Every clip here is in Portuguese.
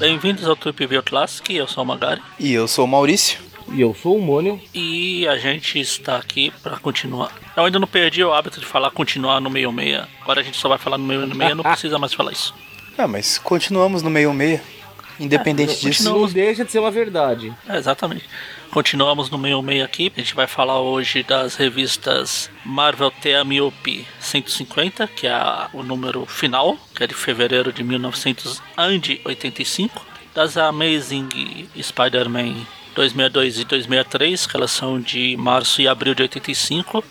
Bem-vindos ao Tripville Classic, eu sou o Magari. E eu sou o Maurício. E eu sou o Mônio. E a gente está aqui para continuar. Eu ainda não perdi o hábito de falar continuar no meio meia. Agora a gente só vai falar no meio meia, não precisa mais falar isso. Ah, mas continuamos no meio meia. Independente É, disso. Não deixa de ser uma verdade. É, exatamente. Continuamos no meio meio aqui. A gente vai falar hoje das revistas Marvel Team Up 150, que é o número final, que é de fevereiro de 1985. Das Amazing Spider-Man 262 e 263, que elas são de março e abril de 85.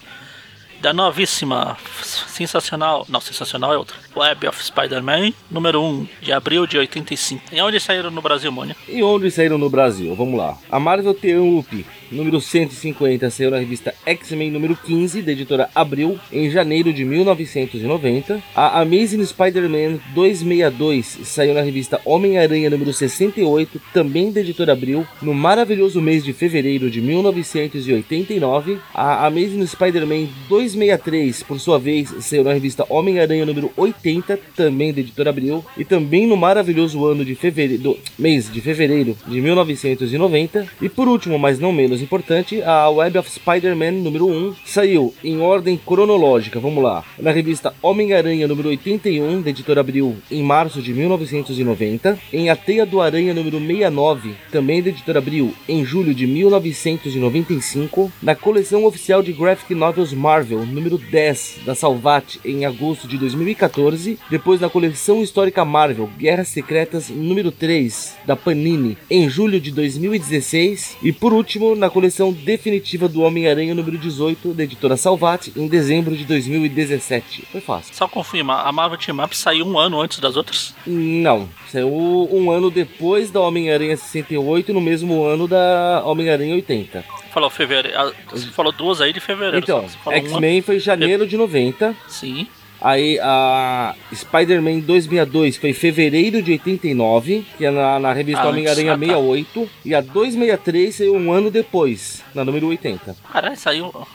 Da novíssima, sensacional, não, sensacional é outra, Web of Spider-Man, número 1, de abril de 85. E onde saíram no Brasil, Mônia? E onde saíram no Brasil? Vamos lá. A Marvel Triumph, número 150, saiu na revista X-Men número 15, da editora Abril, em janeiro de 1990. A Amazing Spider-Man 262 saiu na revista Homem-Aranha número 68, também da editora Abril, no maravilhoso mês de fevereiro de 1989. A Amazing Spider-Man 263, por sua vez, saiu na revista Homem-Aranha número 80, também da editora Abril, e também no maravilhoso ano de fevereiro, do mês de fevereiro de 1990. E por último, mas não menos importante, a Web of Spider-Man número 1 saiu em ordem cronológica, vamos lá, na revista Homem-Aranha número 81, da editora Abril, em março de 1990, em A Teia do Aranha número 69, também da editora Abril, em julho de 1995, na coleção oficial de Graphic Novels Marvel número 10 da Salvat em agosto de 2014, depois na coleção histórica Marvel Guerras Secretas número 3 da Panini em julho de 2016 e por último na coleção definitiva do Homem-Aranha número 18 da editora Salvat em dezembro de 2017. Foi fácil. Só confirma, a Marvel Team Up saiu um ano antes das outras? Não, saiu um ano depois da Homem-Aranha 68 no mesmo ano da Homem-Aranha 80. Falou fevereiro. ah, Você falou duas aí de fevereiro. Então, X-Men foi janeiro de 90. Sim. Aí a Spider-Man 262 foi fevereiro de 89, que é na, na revista Ah, Homem-Aranha antes. Ah, tá. 68. E a 263 saiu um ano depois, na número 80. Caralho, saiu.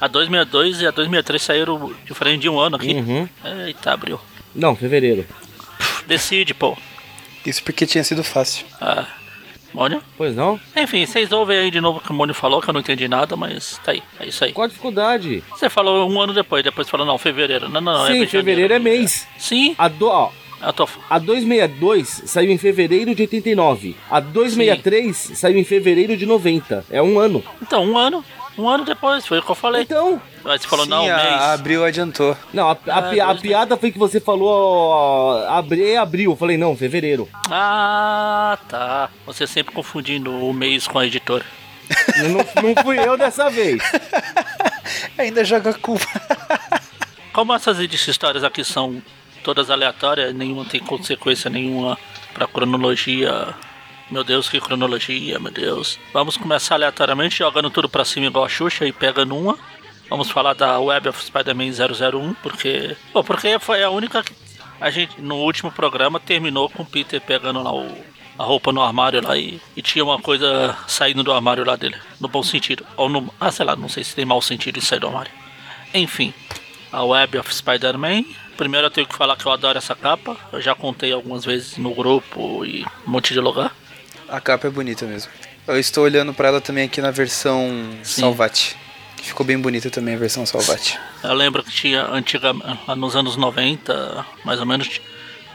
A 262 e a 263 saíram diferente de um ano aqui. Uhum. Eita, abriu. Não, fevereiro. Decide, pô. Isso porque tinha sido fácil. Ah, Mônio? Pois não? Enfim, vocês ouvem aí de novo o que o Mônio falou, que eu não entendi nada, mas tá aí. É isso aí. Qual a dificuldade? Você falou um ano depois, depois falou, não, fevereiro. Não, não, não. Sim, é fevereiro é mês. Sim, A, do, ó, eu tô. a 262 saiu em fevereiro de 89. A 263 saiu em fevereiro de 90. É um ano. Então, um ano. Um ano depois, foi o que eu falei. Então, Aí você falou, Sim, não, um a, mês. a Abril adiantou. não, a, a pi- a dois- piada foi que você falou ó, abri, é abril. Eu falei, não, fevereiro. Ah, tá. Você sempre confundindo o mês com a editora. não, não fui eu dessa vez. Ainda joga a culpa. Como essas histórias aqui são todas aleatórias, nenhuma tem consequência nenhuma pra cronologia. Meu Deus, que cronologia, meu Deus. Vamos começar aleatoriamente, jogando tudo pra cima igual a Xuxa e pega numa. Vamos falar da Web of Spider-Man 001, porque. Bom, porque foi a única que a gente, no último programa, terminou com o Peter pegando lá o, a roupa no armário lá e, e tinha uma coisa saindo do armário lá dele. No bom sentido. Ou no. Ah, sei lá, não sei se tem mau sentido em sair do armário. Enfim, a Web of Spider-Man. Primeiro eu tenho que falar que eu adoro essa capa. Eu já contei algumas vezes no grupo e um monte de lugar. A capa é bonita mesmo. Eu estou olhando pra ela também aqui na versão Sim. Salvat. Que ficou bem bonita também a versão Salvat. Eu lembro que tinha antiga, lá nos anos 90, mais ou menos,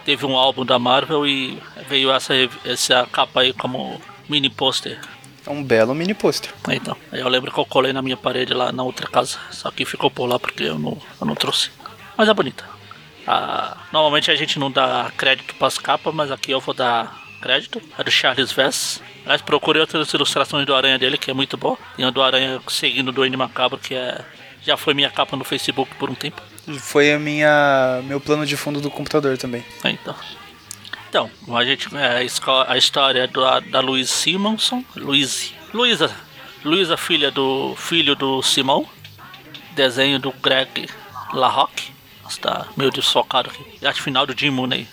teve um álbum da Marvel e veio essa, essa capa aí como mini pôster. É um belo mini pôster. Então, eu lembro que eu colei na minha parede lá na outra casa, só que ficou por lá porque eu não, eu não trouxe. Mas é bonita. Ah, normalmente a gente não dá crédito para as capas, mas aqui eu vou dar crédito. É do Charles Vess. Aliás, procurei outras ilustrações do Aranha dele, que é muito boa. Tem a do Aranha seguindo do Duende Macabro, que é já foi minha capa no Facebook por um tempo. Foi a minha meu plano de fundo do computador também. É, Então, então a gente é, a, história do, da Louise Simonson, Louise, Luísa, Luísa filha do filho do Simão, desenho do Greg LaRocque, está meio desfocado aqui. Arte final do Jim Mooney.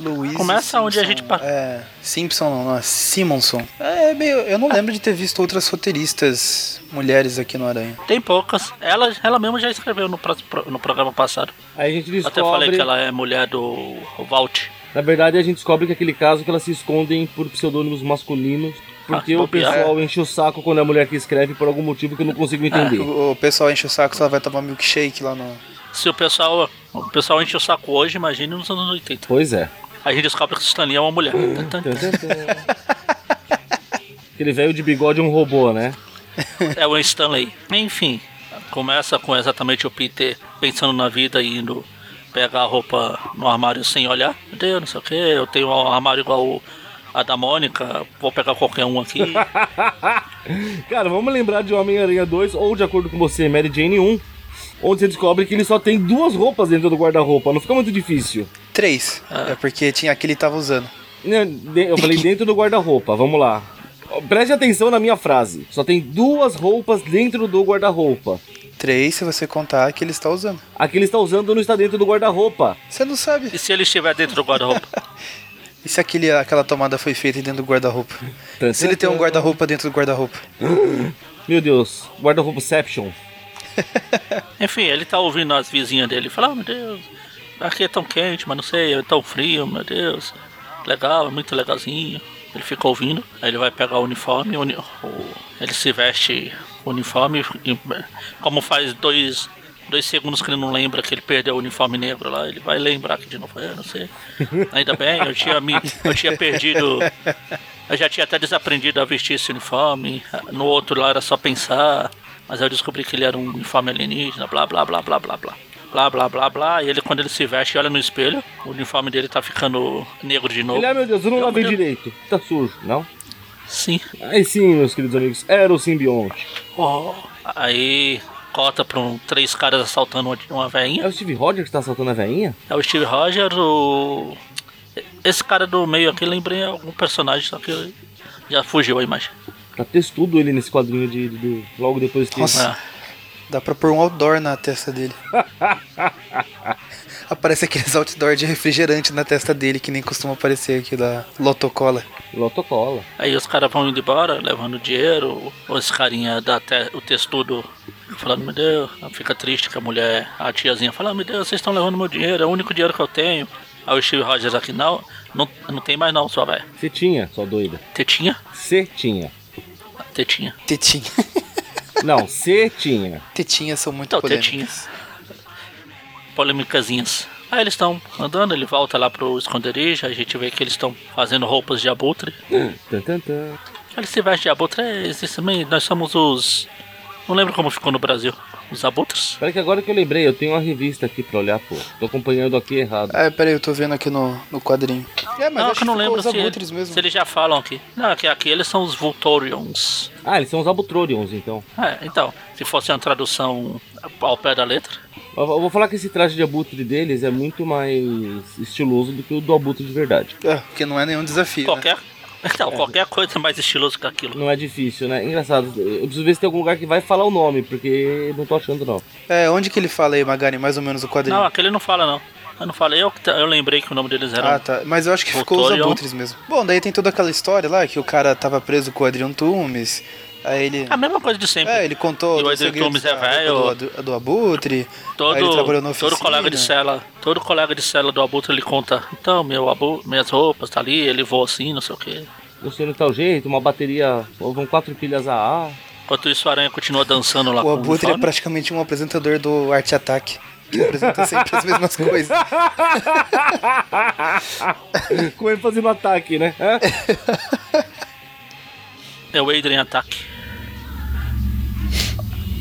Louise Começa onde a Simpson. gente pa- É, Simpson não, não, é Simonson. É meio. Eu não lembro de ter visto outras roteiristas mulheres aqui no Aranha. Tem poucas. Ela, ela mesma já escreveu no, no programa passado. Aí a gente Eu até falei descobre. que ela é mulher do Valt. Na verdade, a gente descobre que aquele caso que elas se escondem por pseudônimos masculinos. Porque Ah, o pessoal enche o saco quando é a mulher que escreve por algum motivo que eu não consigo entender. O, o pessoal enche o saco se ela vai tomar milkshake lá no. Se o pessoal, o pessoal enche o saco hoje, imagine nos anos 80. Pois é. Aí a gente descobre que o Stanley é uma mulher. Aquele velho de bigode é um robô, né? É o Stanley. Enfim, começa com exatamente o Peter pensando na vida e indo pegar a roupa no armário sem olhar. Meu Deus, não sei o que, eu tenho um armário igual a da Mônica, vou pegar qualquer um aqui. Cara, vamos lembrar de Homem-Aranha 2, ou de acordo com você, Mary Jane 1, onde você descobre que ele só tem duas roupas dentro do guarda-roupa. Não fica muito difícil. Três. Ah. É porque tinha aquele que tava usando. Eu falei dentro do guarda-roupa, vamos lá. Preste atenção na minha frase. Só tem duas roupas dentro do guarda-roupa. Três se você contar que ele está usando. A que ele está usando não está dentro do guarda-roupa. Você não sabe. E se ele estiver dentro do guarda-roupa? E se aquele, aquela tomada foi feita dentro do guarda-roupa? Se ele tem um guarda-roupa dentro do guarda-roupa. Meu Deus, guarda-roupa-ception. Enfim, ele tá ouvindo as vizinhas dele e fala, oh, meu Deus, aqui é tão quente, mas não sei, é tão frio, meu Deus. Legal, é muito legalzinho. Ele fica ouvindo, aí ele vai pegar o uniforme, uni- o- ele se veste o uniforme, e, como faz dois, dois segundos que ele não lembra que ele perdeu o uniforme negro lá, ele vai lembrar que de novo, eu não sei. Ainda bem, eu tinha, me, eu tinha perdido, eu já tinha até desaprendido a vestir esse uniforme, no outro lá era só pensar, mas eu descobri que ele era um uniforme alienígena, blá blá blá blá blá blá. Blá blá blá blá, e ele quando ele se veste olha no espelho, o uniforme dele tá ficando negro de novo. Ele, ah, meu Deus, eu não lavei direito. Tá sujo, não? Sim. Aí sim, meus queridos amigos, era o simbionte. Oh, aí corta pra um, três caras assaltando uma, uma É veinha. o Steve Rogers que tá assaltando a veinha? É o Steve Rogers, o. Esse cara do meio aqui lembrei algum personagem, só que já fugiu a imagem. Tá textudo ele nesse quadrinho de, de- de- logo depois que. Nossa. Ah, Dá pra pôr um outdoor na testa dele. Aparece aqueles outdoor de refrigerante na testa dele, que nem costuma aparecer aqui da Lotocola. Lotocola. aí os caras vão indo embora, levando dinheiro. Ou esse carinha dá até o textudo falando, meu Deus, fica triste que a mulher, a tiazinha fala, "Ah, meu Deus, vocês estão levando meu dinheiro, é o único dinheiro que eu tenho. Aí o Steve Rogers aqui, não, não, não tem mais não, sua velha. Você tinha, sua doida. Tetinha? Você tinha. Tetinha. Tetinha. Não, você tinha. Tetinhas são muito Então, polêmicas. tetinhas. Polêmicazinhas. Aí eles estão andando, ele volta lá pro esconderijo, a gente vê que eles estão fazendo roupas de abutre. Tan, tan, tan. Eles se vestem de abutre, é, existe também, nós somos os... Não lembro como ficou no Brasil. Os abutres? Peraí que agora que eu lembrei, eu tenho uma revista aqui pra olhar, pô. Tô acompanhando aqui errado. Ah, peraí, eu tô vendo aqui no, no quadrinho. É, mas não, acho que eu não lembro os se, abutres mesmo. se eles já falam aqui. Não, que aqui eles são os Vultorions. Ah, eles são os Abutrorions, então. É, então, se fosse uma tradução ao pé da letra, Eu vou falar que esse traje de abutre deles é muito mais estiloso do que o do abutre de verdade. É, porque não é nenhum desafio. né? Qualquer... Então, qualquer coisa mais estiloso que aquilo. Não é difícil, né? Engraçado. Eu preciso ver se tem algum lugar que vai falar o nome, porque não tô achando não. É, onde que ele fala aí, Magari, mais ou menos o quadrinho? Não, aquele não fala não. Eu não falei, eu, eu lembrei que o nome deles era. Ah, tá. Mas eu acho que ficou os abutres mesmo. Bom, daí tem toda aquela história lá que o cara tava preso com o Adrian Tumes. Aí ele. A mesma coisa de sempre. É, ele contou E o segredos Tumes é velho. do, do, do Abutre. todo, aí ele trabalhou na oficina. todo colega de cela, todo colega de cela do Abutre ele conta, então, meu abu, minhas roupas tá ali, ele voa assim, não sei o que. Funciona de tal jeito, uma bateria. Vão quatro pilhas AA. Enquanto isso, a aranha continua dançando lá O com o Abutre é praticamente um apresentador do Arte Ataque. Que apresenta sempre as mesmas coisas. Com ele fazendo ataque, né? É o Adrian Attack.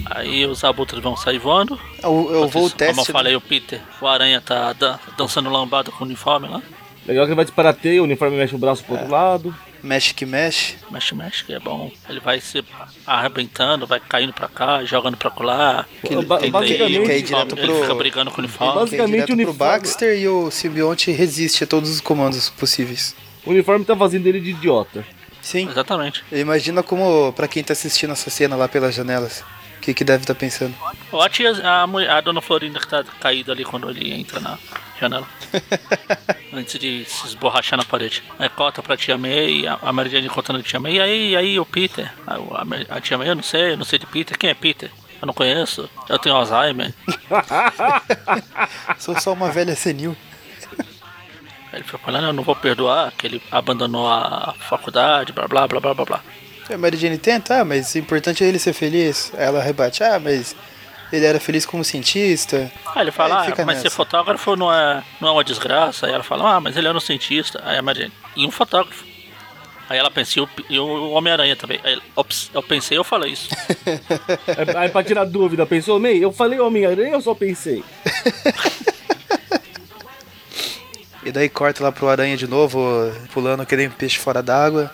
Aí os abutres vão sair voando. Eu, eu vou o isso, Como eu teste. né? falei, o Peter, o aranha tá dan- dançando lambada com o uniforme lá. Legal que ele vai disparateio, o uniforme mexe o braço pro outro lado. Mexe que mexe. Mexe, mexe, que é bom. Ele vai se arrebentando, vai caindo pra cá, jogando pra colar. Que Ba- ele, basicamente- ele quer ir direto ele pro. fica brigando com o ele uniforme. Basicamente, o pro uniforme- Baxter e o simbionte resiste a todos os comandos possíveis. O uniforme tá fazendo ele de idiota. Sim. Exatamente. Imagina como, pra quem tá assistindo essa cena lá pelas janelas, o que, que deve estar pensando. Ou a tia, a, mulher- a dona Florinda que tá caída ali quando ele entra na. janela. Antes de se esborrachar na parede. Aí corta pra tia May, a, a Mary Jane contando a tia May. E aí, e aí, o Peter? A, Mary- a tia May, eu não sei, eu não sei de Peter. Quem é Peter? Eu não conheço. Eu tenho Alzheimer. Sou só uma velha senil. Ele foi falando, eu não vou perdoar, que ele abandonou a faculdade, blá blá blá blá blá blá. A Mary Jane tenta, ah, mas o importante é ele ser feliz. Aí ela rebate, ah, mas ele era feliz como cientista. Aí ele fala, ah, mas ser nessa. fotógrafo não é, não é uma desgraça. Aí ela fala, ah, mas ele era um cientista. Aí a Mary Jane, e um fotógrafo. Aí ela pensa, e o, Homem-Aranha também. Aí, ops, eu pensei, eu falei isso. Aí, aí pra tirar dúvida, pensou, May, eu falei Homem-Aranha ou só pensei? E daí corta lá pro aranha de novo, pulando que nem um peixe fora d'água.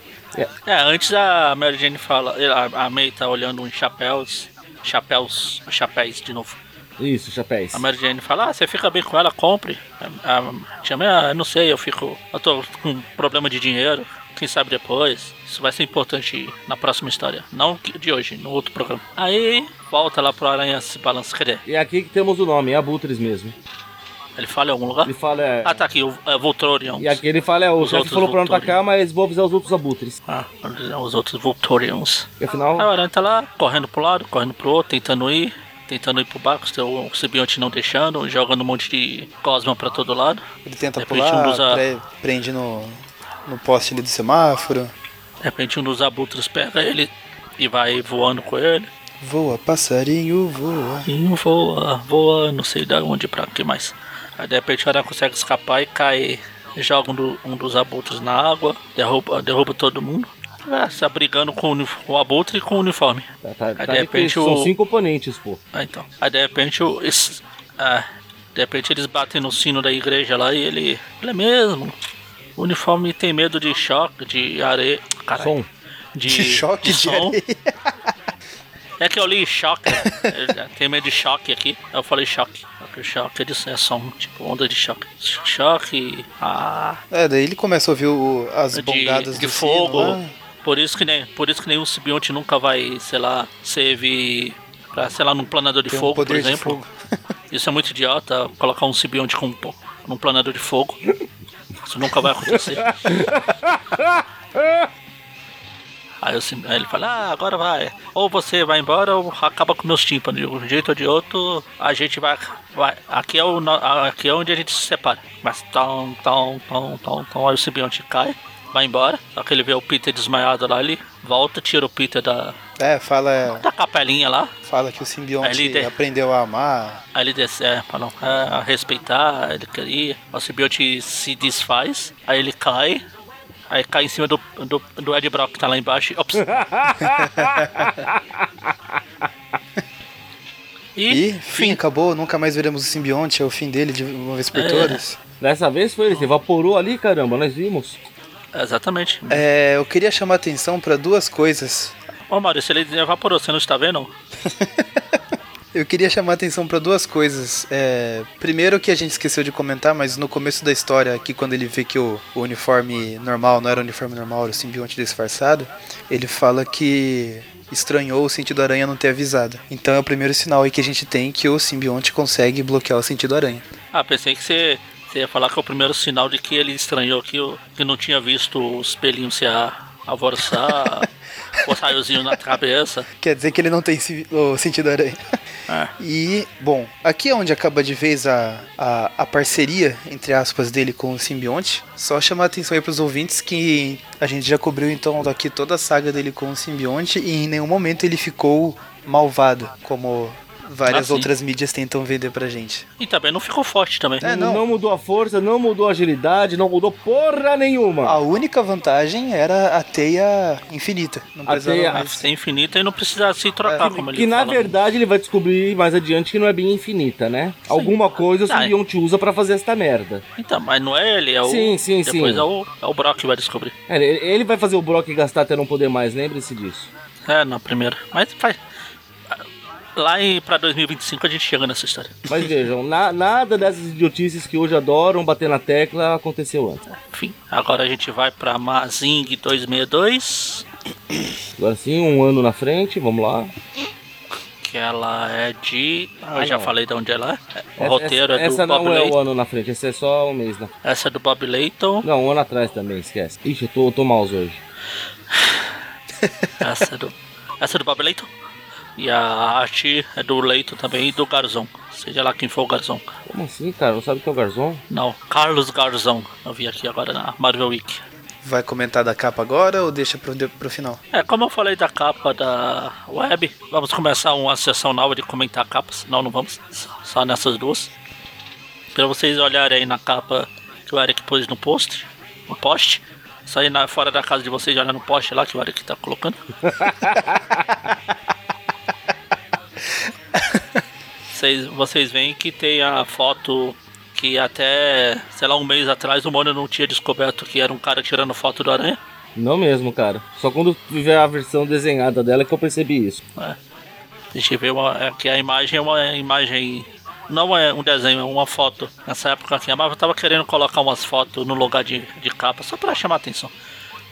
É, antes a Mary Jane fala, a, May tá olhando uns chapéus, chapéus, chapéus de novo. Isso, chapéus. A Mary Jane fala, ah, você fica bem com ela, compre. A, a tia May, ah, eu não sei, eu fico, eu tô com problema de dinheiro, quem sabe depois. Isso vai ser importante na próxima história, não de hoje, no outro programa. Aí, volta lá pro Aranha se balança, cadê? E é aqui que temos o nome, é Abutres mesmo. Ele fala em algum lugar? Ele fala, é... Ah, tá aqui, o é. E aqui ele fala, é, o Os chefe outros falou pra atacar, mas vou avisar os outros abutres. Ah, os outros Voltorians. E afinal, Aí o Aranha tá lá, correndo pro lado, correndo pro outro, tentando ir, tentando ir pro barco, o Sibionte não deixando, jogando um monte de cosma pra todo lado. Ele tenta De repente, pular, um a- pre- prende no, no poste ali do semáforo. De repente um dos abutres pega ele e vai voando com ele. Voa, passarinho, voa. Um voa, voa, não sei de onde pra que mais. Aí de repente o Aranha consegue escapar e cai, joga um, do- um dos abutres na água, derruba, derruba todo mundo. É, se abrigando com o, o abutre e com o uniforme. tá, tá, Aí, tá de repente, que são o- cinco oponentes, pô. Ah, então. Aí de repente o. esse- ah, de repente eles batem no sino da igreja lá e ele. Ele é mesmo. O uniforme tem medo de choque, de areia. Caralho. Som. De, De choque de som. areia. É que eu li choque. né? Tem medo de choque aqui. Eu falei choque. Porque o choque é, é som, tipo onda de choque. Choque. Ah. É, daí ele começa a ouvir o- as De, bongadas de do fogo. sino lá. Por isso que nem, por isso que nenhum simbionte nunca vai, sei lá, servir pra, sei lá, num planador de Tem um fogo, por poder de exemplo. fogo. Isso é muito idiota, colocar um simbionte com, num planador de fogo. Isso nunca vai acontecer. Aí, aí ele fala, ah, agora vai. Ou você vai embora ou acaba com meus tímpanos. De um jeito ou de outro, a gente vai. vai aqui, é o, aqui é onde a gente se separa. Mas tão, tão, tão, tão, tão. Aí o simbionte cai, vai embora. Só que ele vê o Peter desmaiado lá, ele volta, tira o Peter da, É, fala, da capelinha lá. fala que o simbionte de- aprendeu a amar. Aí ele desce, é, falam, é, a respeitar, ele queria. O simbionte se desfaz, aí ele cai, aí cai em cima do, do, do Ed Brock que tá lá embaixo. e- Ops. E, fim, acabou, nunca mais veremos o simbionte, é o fim dele de uma vez por É. todas. Dessa vez foi ele, se evaporou ali, caramba, nós vimos. Exatamente. É, eu queria chamar atenção para duas coisas. Ô Maurício, ele evaporou, você não está vendo? Eu queria chamar atenção para duas coisas. É, primeiro que a gente esqueceu de comentar, mas no começo da história, aqui quando ele vê que o, o uniforme normal não era o uniforme normal, era o simbionte disfarçado, ele fala que estranhou o sentido aranha não ter avisado. Então é o primeiro sinal aí que a gente tem que o simbionte consegue bloquear o sentido aranha. Ah, pensei que você, você ia falar que é o primeiro sinal de que ele estranhou que, o- que não tinha visto o espelhinho se a- alvoroçar, o raiozinho na cabeça. Quer dizer que ele não tem o sentido aranha. É. E, bom, aqui é onde acaba de vez a, a, a parceria, entre aspas, dele com o simbionte. Só chamar a atenção aí pros ouvintes que a gente já cobriu então daqui toda a saga dele com o simbionte e em nenhum momento ele ficou malvado, como várias Ah, sim. outras mídias tentam vender pra gente. E também não ficou forte também. É, não. mudou a força, não mudou a agilidade, não mudou porra nenhuma. A única vantagem era a teia infinita. Não A precisava teia- A mais. ser infinita e não precisa se trocar, como ele que na fala. verdade ele vai descobrir mais adiante que não é bem infinita, né? Alguma coisa o Ah, é. simbionte usa pra fazer esta merda. Então, mas não é ele, é o. Sim, sim, Depois sim. É, o, é o Brock que vai descobrir. É, ele vai fazer o Brock gastar até não poder mais, lembre-se disso. É, na primeira. Mas faz. Lá em, pra 2025 a gente chega nessa história. Mas vejam, na- nada dessas idiotices que hoje adoram bater na tecla aconteceu antes. Enfim, agora a gente vai pra Mazing 262. Agora sim, um ano na frente, vamos lá. que ela é de. Ah, Ah, já falei de onde ela é. O Essa- roteiro essa, é do essa Bob não é o ano na frente, esse é só um mês na Essa é do Bob Layton. Não, um ano atrás também, esquece. Ixi, eu tô, eu tô mouse hoje. Essa é do. Essa é do Bob Layton. E a arte é do Leito também e do Garzon. Seja lá quem for o Garzon. Como assim, cara? Não sabe o que é o Garzon? Não, Carlos Garzon. Eu vi aqui agora na Marvel Week. Vai comentar da capa agora ou deixa pro, pro final? É, como eu falei da capa da web, vamos começar uma sessão nova de comentar capas. Não, não vamos. Só nessas duas. Pra vocês olharem aí na capa que o Eric pôs no post. No post. Sair na, fora da casa de vocês e olhar no poste lá que o Eric tá colocando. vocês, vocês veem que tem a foto que até, sei lá, um mês atrás o Mônio não tinha descoberto que era um cara tirando foto do aranha. Não mesmo, cara. Só quando tiver a versão desenhada dela que eu percebi isso. É. Eu ver uma, é que a imagem é uma imagem. Não é um desenho, é uma foto. Nessa época aqui, a Marvel tava querendo colocar umas fotos no lugar de, de capa, só pra chamar atenção.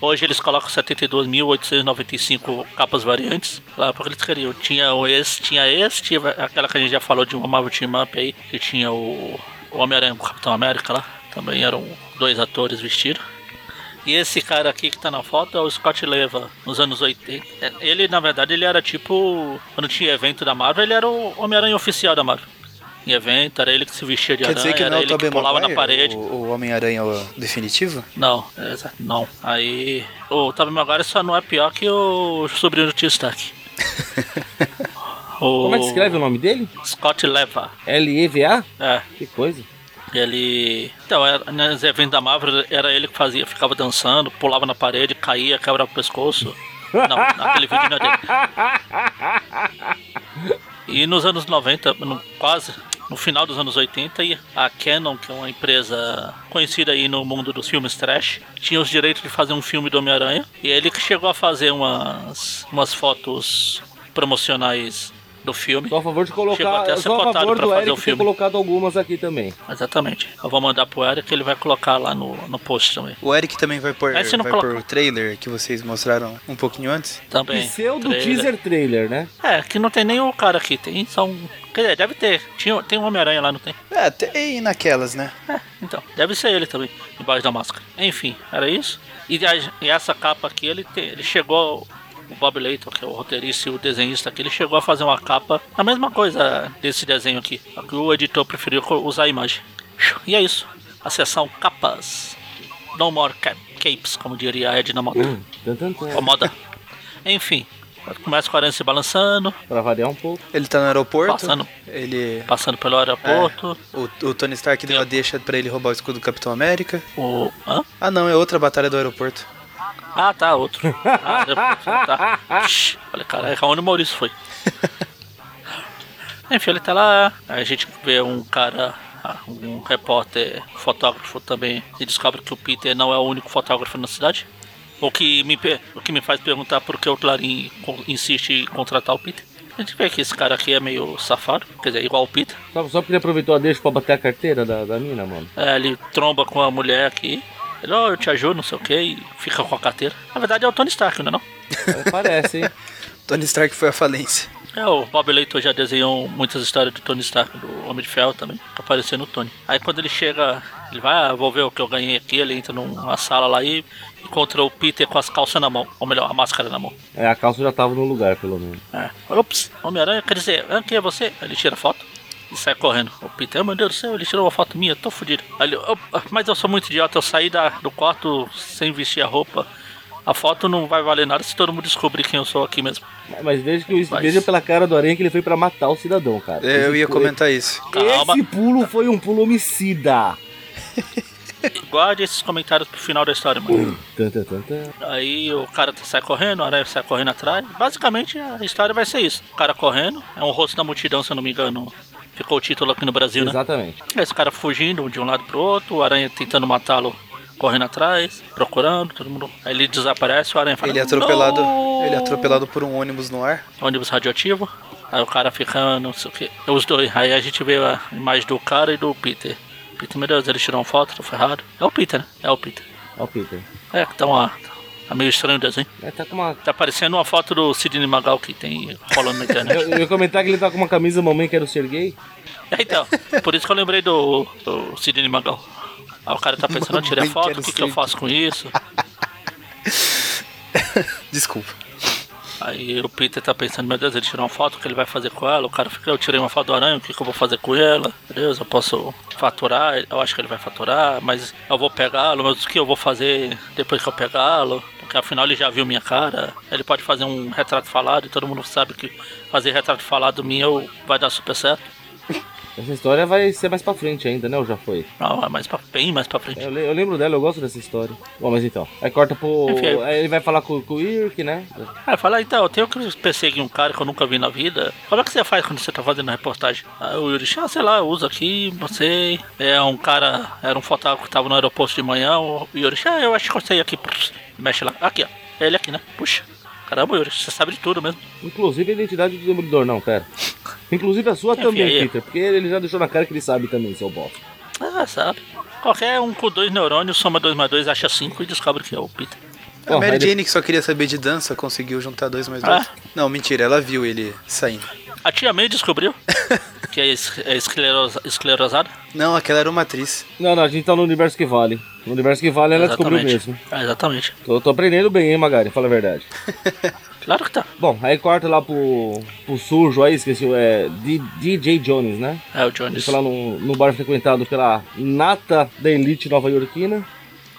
Hoje eles colocam 72.895 capas variantes. Lá porque eles queriam. Tinha esse, tinha esse, aquela que a gente já falou de uma Marvel Team Up aí, que tinha o, o Homem-Aranha com o Capitão América lá. Também eram dois atores vestidos. E esse cara aqui que tá na foto é o Scott Leva, nos anos 80. É, Ele, na verdade, ele era tipo. Quando tinha evento da Marvel, ele era o Homem-Aranha oficial da Marvel. Em evento, era ele que se vestia de Quer aranha, dizer que não era é ele que pulava na Maguire, parede. o, o Homem-Aranha o definitivo? Não, é, exa- não. Aí. O Tobey Maguire só não é pior que o sobrinho do Tio Stark. o Como é que escreve o nome dele? Scott Leva. L-E-V-A? É, Que coisa. ele. Então, era, nos eventos da Marvel era ele que fazia, ficava dançando, pulava na parede, caía, quebrava o pescoço. Não, naquele vídeo não é dele. E nos anos 90, no- quase no final dos anos 80, e a Canon, que é uma empresa conhecida aí no mundo dos filmes trash, tinha os direitos de fazer um filme do Homem-Aranha. E ele que chegou a fazer umas, umas fotos promocionais do filme. Só a favor de Chegou colocar. até a ser Só a favor do Eric o filme. colocado algumas aqui também. Exatamente. Eu vou mandar pro Eric que ele vai colocar lá no, no post também. O Eric também vai pôr, Aí você não vai coloca- pôr o trailer que vocês mostraram um pouquinho antes? Também. Pseudo Trailer. teaser trailer, né? É, que não tem nem o cara aqui, tem só um. Quer dizer, deve ter. Tinha, tem um Homem-Aranha lá, não tem? É, tem naquelas, né? É, então, deve ser ele também, embaixo da máscara. Enfim, era isso. E, a- e essa capa aqui, ele, tem, ele chegou. O Bob Layton, que é o roteirista e o desenhista aqui, ele chegou a fazer uma capa, a mesma coisa desse desenho aqui. Só que o editor preferiu usar a imagem. E é isso. A seção capas. No more cap capes, como diria a Edna Moda. Hum, moda. Enfim, começa com a aranha se balançando, Pra variar um pouco. Ele tá no aeroporto. Passando. Ele. passando pelo aeroporto. O, o Tony Stark deu a deixa pra ele roubar o escudo do Capitão América. O. Hã? Ah não, é outra batalha do aeroporto. Ah, tá, outro. Ah, tá. Falei, caralho, aonde o Maurício foi? Enfim, ele tá lá, a gente vê um cara, ah, um repórter, fotógrafo também, e descobre que o Peter não é o único fotógrafo na cidade. O que me, o que me faz perguntar por que o Clarim insiste em contratar o Peter. A gente vê que esse cara aqui é meio safado, quer dizer, igual o Peter. Só, só porque ele aproveitou a deixa pra bater a carteira da, da mina, mano. É, ele tromba com a mulher aqui. Ele, ó, eu te ajudo, não sei o que, e fica com a carteira. Na verdade é o Tony Stark, não é não? É, Parece, hein? Tony Stark foi à falência. É, o Bob Leitor já desenhou muitas histórias do Tony Stark, do Homem de Ferro também, que apareceu no Tony. Aí quando ele chega, ele vai, ah, vou ver o que eu ganhei aqui, ele entra numa sala lá e encontra o Peter com as calças na mão, ou melhor, a máscara na mão. É, a calça já tava no lugar, pelo menos. É. Ops, Homem-Aranha, quer dizer, ah, quem é você? Aí ele tira a foto e sai correndo. O Peter, meu Deus do céu, ele tirou uma foto minha, tô fudido. Ele, "Opa, mas eu sou muito idiota, eu saí da, do quarto sem vestir a roupa. A foto não vai valer nada se todo mundo descobrir quem eu sou aqui mesmo. Mas- veja, que, Mas- veja pela cara do Aranha que ele foi pra matar o cidadão, cara. É, Eu ia comentar isso. Calma. Esse pulo foi um pulo homicida. Guarde esses comentários pro final da história, mano. Aí o cara sai correndo, a aranha sai correndo atrás. Basicamente a história vai ser isso. O cara correndo, é um rosto da multidão, se eu não me engano. Ficou o título aqui no Brasil, né? Exatamente. Esse cara fugindo de um lado pro outro, o aranha tentando matá-lo, correndo atrás, procurando, todo mundo. Aí ele desaparece, o aranha fala. Ele é atropelado. "Não!" Ele é atropelado por um ônibus no ar. ônibus radioativo. Aí o cara fica, não sei o que. Os dois. Aí a gente vê a imagem do cara e do Peter. Peter, meu Deus, ele tirou uma foto, tô ferrado. É o Peter, né? É o Peter. Ó o Peter. É, que estão lá. Tá meio estranho o desenho. Ele tá com uma. Tá parecendo uma foto do Sidney Magal que tem rolando na internet. Eu, eu ia comentar que ele tá com uma camisa mamãe quero ser gay. É, então, por isso que eu lembrei do, do Sidney Magal. Aí o cara tá pensando, eu tirei foto, o que, que eu faço com isso? Desculpa. Aí o Peter tá pensando, meu Deus, ele tirou uma foto, o que ele vai fazer com ela? O cara fica, eu tirei uma foto do aranha, o que, que eu vou fazer com ela? Meu Deus, eu posso faturar, eu acho que ele vai faturar, mas eu vou pegá-lo, mas o que eu vou fazer depois que eu pegá-lo? Porque afinal ele já viu minha cara, ele pode fazer um retrato falado e todo mundo sabe que fazer retrato falado meu vai dar super certo. Essa história vai ser mais pra frente ainda, né? Ou já foi? Não, é mais pra, bem mais pra frente. Eu, le- eu lembro dela, eu gosto dessa história. Bom, mas então. Aí corta pro. Enfim, aí- ele vai falar com, com o Irk, né? Ah, fala, então, eu tenho que perseguir um cara que eu nunca vi na vida. Como é que você faz quando você tá fazendo a reportagem? Aí o Yuri, ah, sei lá, eu uso aqui, não sei. É um cara, era um fotógrafo que tava no aeroporto de manhã. O Yuri, ah, eu acho que eu sei aqui. Mexe lá. Aqui, ó. É ele aqui, né? Puxa. Caramba, Yuri, você sabe de tudo mesmo. Inclusive a identidade do Demolidor, não, pera. Inclusive a sua Enfim, também, aí- Peter. Porque ele já deixou na cara que ele sabe também, seu bosta. Ah, sabe. Qualquer um com dois neurônios, soma dois mais dois, acha cinco e descobre que é o Peter. A Mary Jane, que só queria saber de dança, conseguiu juntar dois mais dois. Ah. Não, mentira, ela viu ele saindo. A tia May descobriu que é, es é esclerosa- esclerosada. Não, aquela era uma atriz. Não, não, a gente tá no universo que vale. No universo que vale ela descobriu mesmo. Ah, exatamente. Tô, tô aprendendo bem, hein, Magari? Fala a verdade. Claro que tá. Bom, aí corta lá pro, pro sujo aí, esqueci, é D- DJ Jones, né? É o Ele Jones. foi lá no, no bar frequentado pela nata da elite nova-iorquina.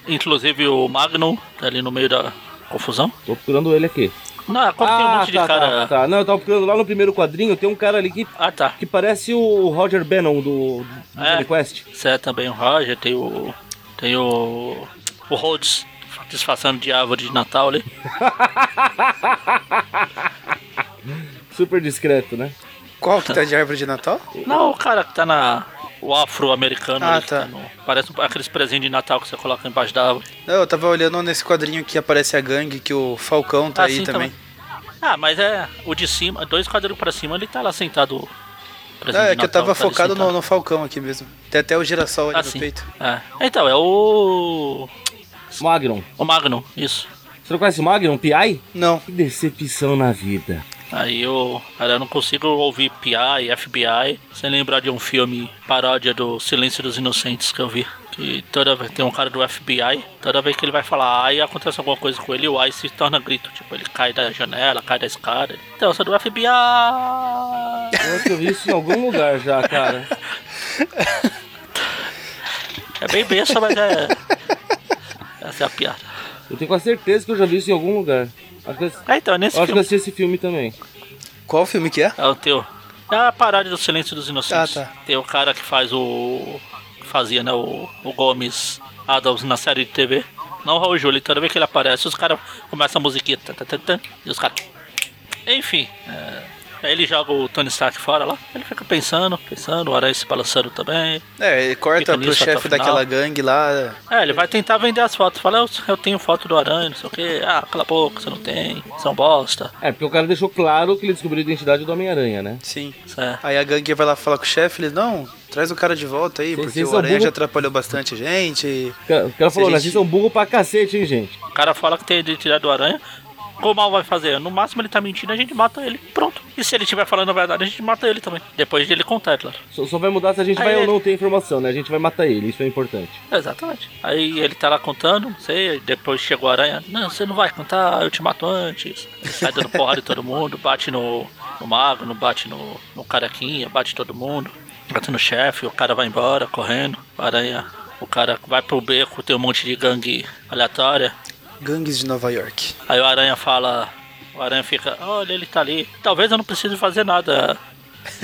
Inclusive o Magnum, tá ali no meio da confusão. Tô procurando ele aqui. Não, como tem um monte tá, de cara. tá, tá. Não, eu tava procurando lá no primeiro quadrinho, tem um cara ali que, Ah, tá. que parece o Roger Bannon do, do É. Johnny Quest. Você é também o Roger, tem o. Tem o. O Rhodes disfarçando de árvore de Natal ali. Super discreto, né? Qual que tá de árvore de Natal? Não, o cara que tá na. O afro-americano Ah, tá. no- Parece um- aqueles presentes de Natal que você coloca embaixo da árvore. Não, eu tava olhando nesse quadrinho que aparece a gangue, que o Falcão tá Ah, aí sim, também. Ah, mas é. O de cima, dois quadrinhos pra cima, ele tá lá sentado. Não, é que eu tava tá focado no, no Falcão aqui mesmo. Tem até o girassol ali Ah, no sim. peito. É. Então, é o. Magnum. O Magnum, isso. Você não conhece o Magnum, PI? Não. Que decepção na vida. Aí eu, cara, eu não consigo ouvir PI, FBI, sem lembrar de um filme paródia do Silêncio dos Inocentes que eu vi. Que toda vez tem um cara do FBI, toda vez que ele vai falar ai, acontece alguma coisa com ele, o ai se torna grito. Tipo, ele cai da janela, cai da escada. Então, eu sou do FBI! Eu acho que eu vi isso em algum lugar já, cara. É bem besta, mas é. Essa é a piada. Eu tenho quase certeza que eu já vi isso em algum lugar. Acho que eu, É, então, é nesse eu acho que eu filme. assisti esse filme também. Qual filme que é? É o teu. É a paródia do Silêncio dos Inocentes. Ah, tá. Tem o cara que faz o. que fazia, né? O, o Gomes Adams na série de TV. Não o Raul Júlio, toda vez que ele aparece, os caras começam a musiquinha. E os caras. Enfim. É... Aí ele joga o Tony Stark fora lá. Ele fica pensando, pensando, o Aranha se balançando também. É, ele corta pro chefe daquela gangue lá. É, ele vai tentar vender as fotos. Fala, eu, eu tenho foto do Aranha, não sei o que. Ah, cala a boca, você não tem. São bosta. É, porque o cara deixou claro que ele descobriu a identidade do Homem-Aranha, né? Sim. É. Aí a gangue vai lá falar com o chefe, ele, não, traz o cara de volta aí, Vocês porque são o Aranha burro. já atrapalhou bastante gente. O cara, o cara falou, gente- Vocês são burro pra cacete, hein, gente? O cara fala que tem a identidade do aranha. Qual mal vai fazer? No máximo ele tá mentindo, a gente mata ele. Pronto. E se ele estiver falando a verdade, a gente mata ele também. Depois de ele contar, é claro. Só, só vai mudar se a gente Aí vai ou ele- não ter informação, né? A gente vai matar ele, isso é importante. Exatamente. Aí ele tá lá contando, não sei, depois chegou a aranha. Não, você não vai contar, eu te mato antes. Sai dando porrada em todo mundo, bate no, no mago, não bate no, no carequinha, bate em todo mundo. Bate no chefe, o cara vai embora correndo. A aranha, o cara vai pro beco, tem um monte de gangue aleatória. Gangues de Nova York. Aí o Aranha fala. O Aranha fica, olha, ele tá ali. Talvez eu não precise fazer nada.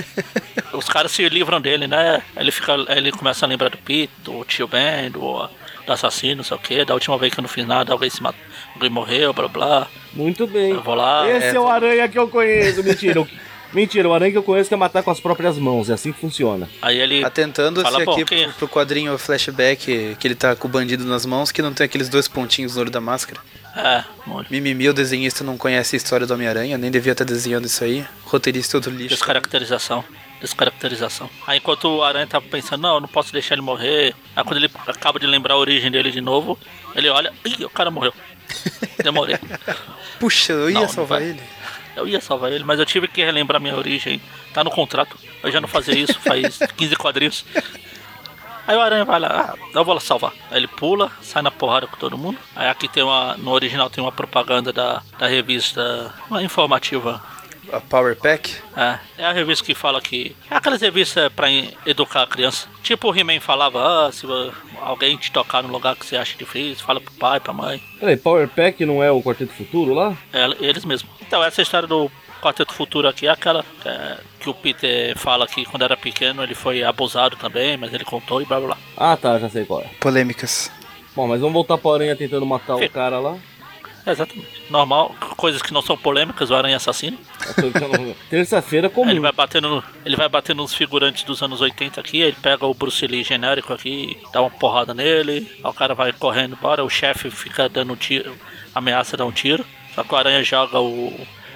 Os caras se livram dele, né? Ele fica. Ele começa a lembrar do Pete, do tio Ben, do, do assassino, não sei o que. Da última vez que eu não fiz nada, alguém se matou. Alguém morreu, blá blá. Muito bem. Eu vou lá. Esse é, o aranha que eu conheço. Mentira. Mentira, o aranha que eu conheço quer matar com as próprias mãos. É assim que funciona. Aí ele. Atentando-se Fala, pô, aqui pro, pro quadrinho flashback que ele tá com o bandido nas mãos, que não tem aqueles dois pontinhos no olho da máscara. É, molho. Mimimi, o desenhista, não conhece a história do Homem-Aranha, nem devia estar desenhando isso aí. Roteirista é outro lixo. Descaracterização. descaracterização. Aí enquanto o Aranha tava pensando, não, eu não posso deixar ele morrer. Aí quando ele acaba de lembrar a origem dele de novo, ele olha, ih, o cara morreu. Demorei. Puxa, eu ia Não, não salvar vai. ele. Eu ia salvar ele, mas eu tive que relembrar minha origem. Tá no contrato. Eu já não fazia isso faz 15 quadrinhos. Aí o Aranha vai lá, ah, eu vou lá salvar. Aí ele pula, sai na porrada com todo mundo. Aí aqui tem uma. No original tem uma propaganda da, da revista. Uma informativa. A Power Pack. É, é a revista que fala que. É aquelas revistas pra educar a criança. Tipo o He-Man falava, ah, se alguém te tocar no lugar que você acha difícil, fala pro pai, pra mãe. Peraí, Power Pack não é o Quarteto Futuro lá? É, eles mesmos. Então, essa história do Quarteto Futuro aqui é aquela é, que o Peter fala que quando era pequeno ele foi abusado também, mas ele contou e blá blá blá. Ah, tá, já sei qual é. Polêmicas. Bom, mas vamos voltar pro Aranha tentando matar o cara lá. É, exatamente. Normal, coisas que não são polêmicas, o Aranha assassino. Então, Terça-feira Aí comum. ele vai batendo no- ele vai batendo nos figurantes dos anos 80 aqui, ele pega o Bruce Lee genérico aqui, dá uma porrada nele, aí o cara vai correndo embora, o chefe fica dando um tiro, ameaça dar um tiro, só que o Aranha joga o.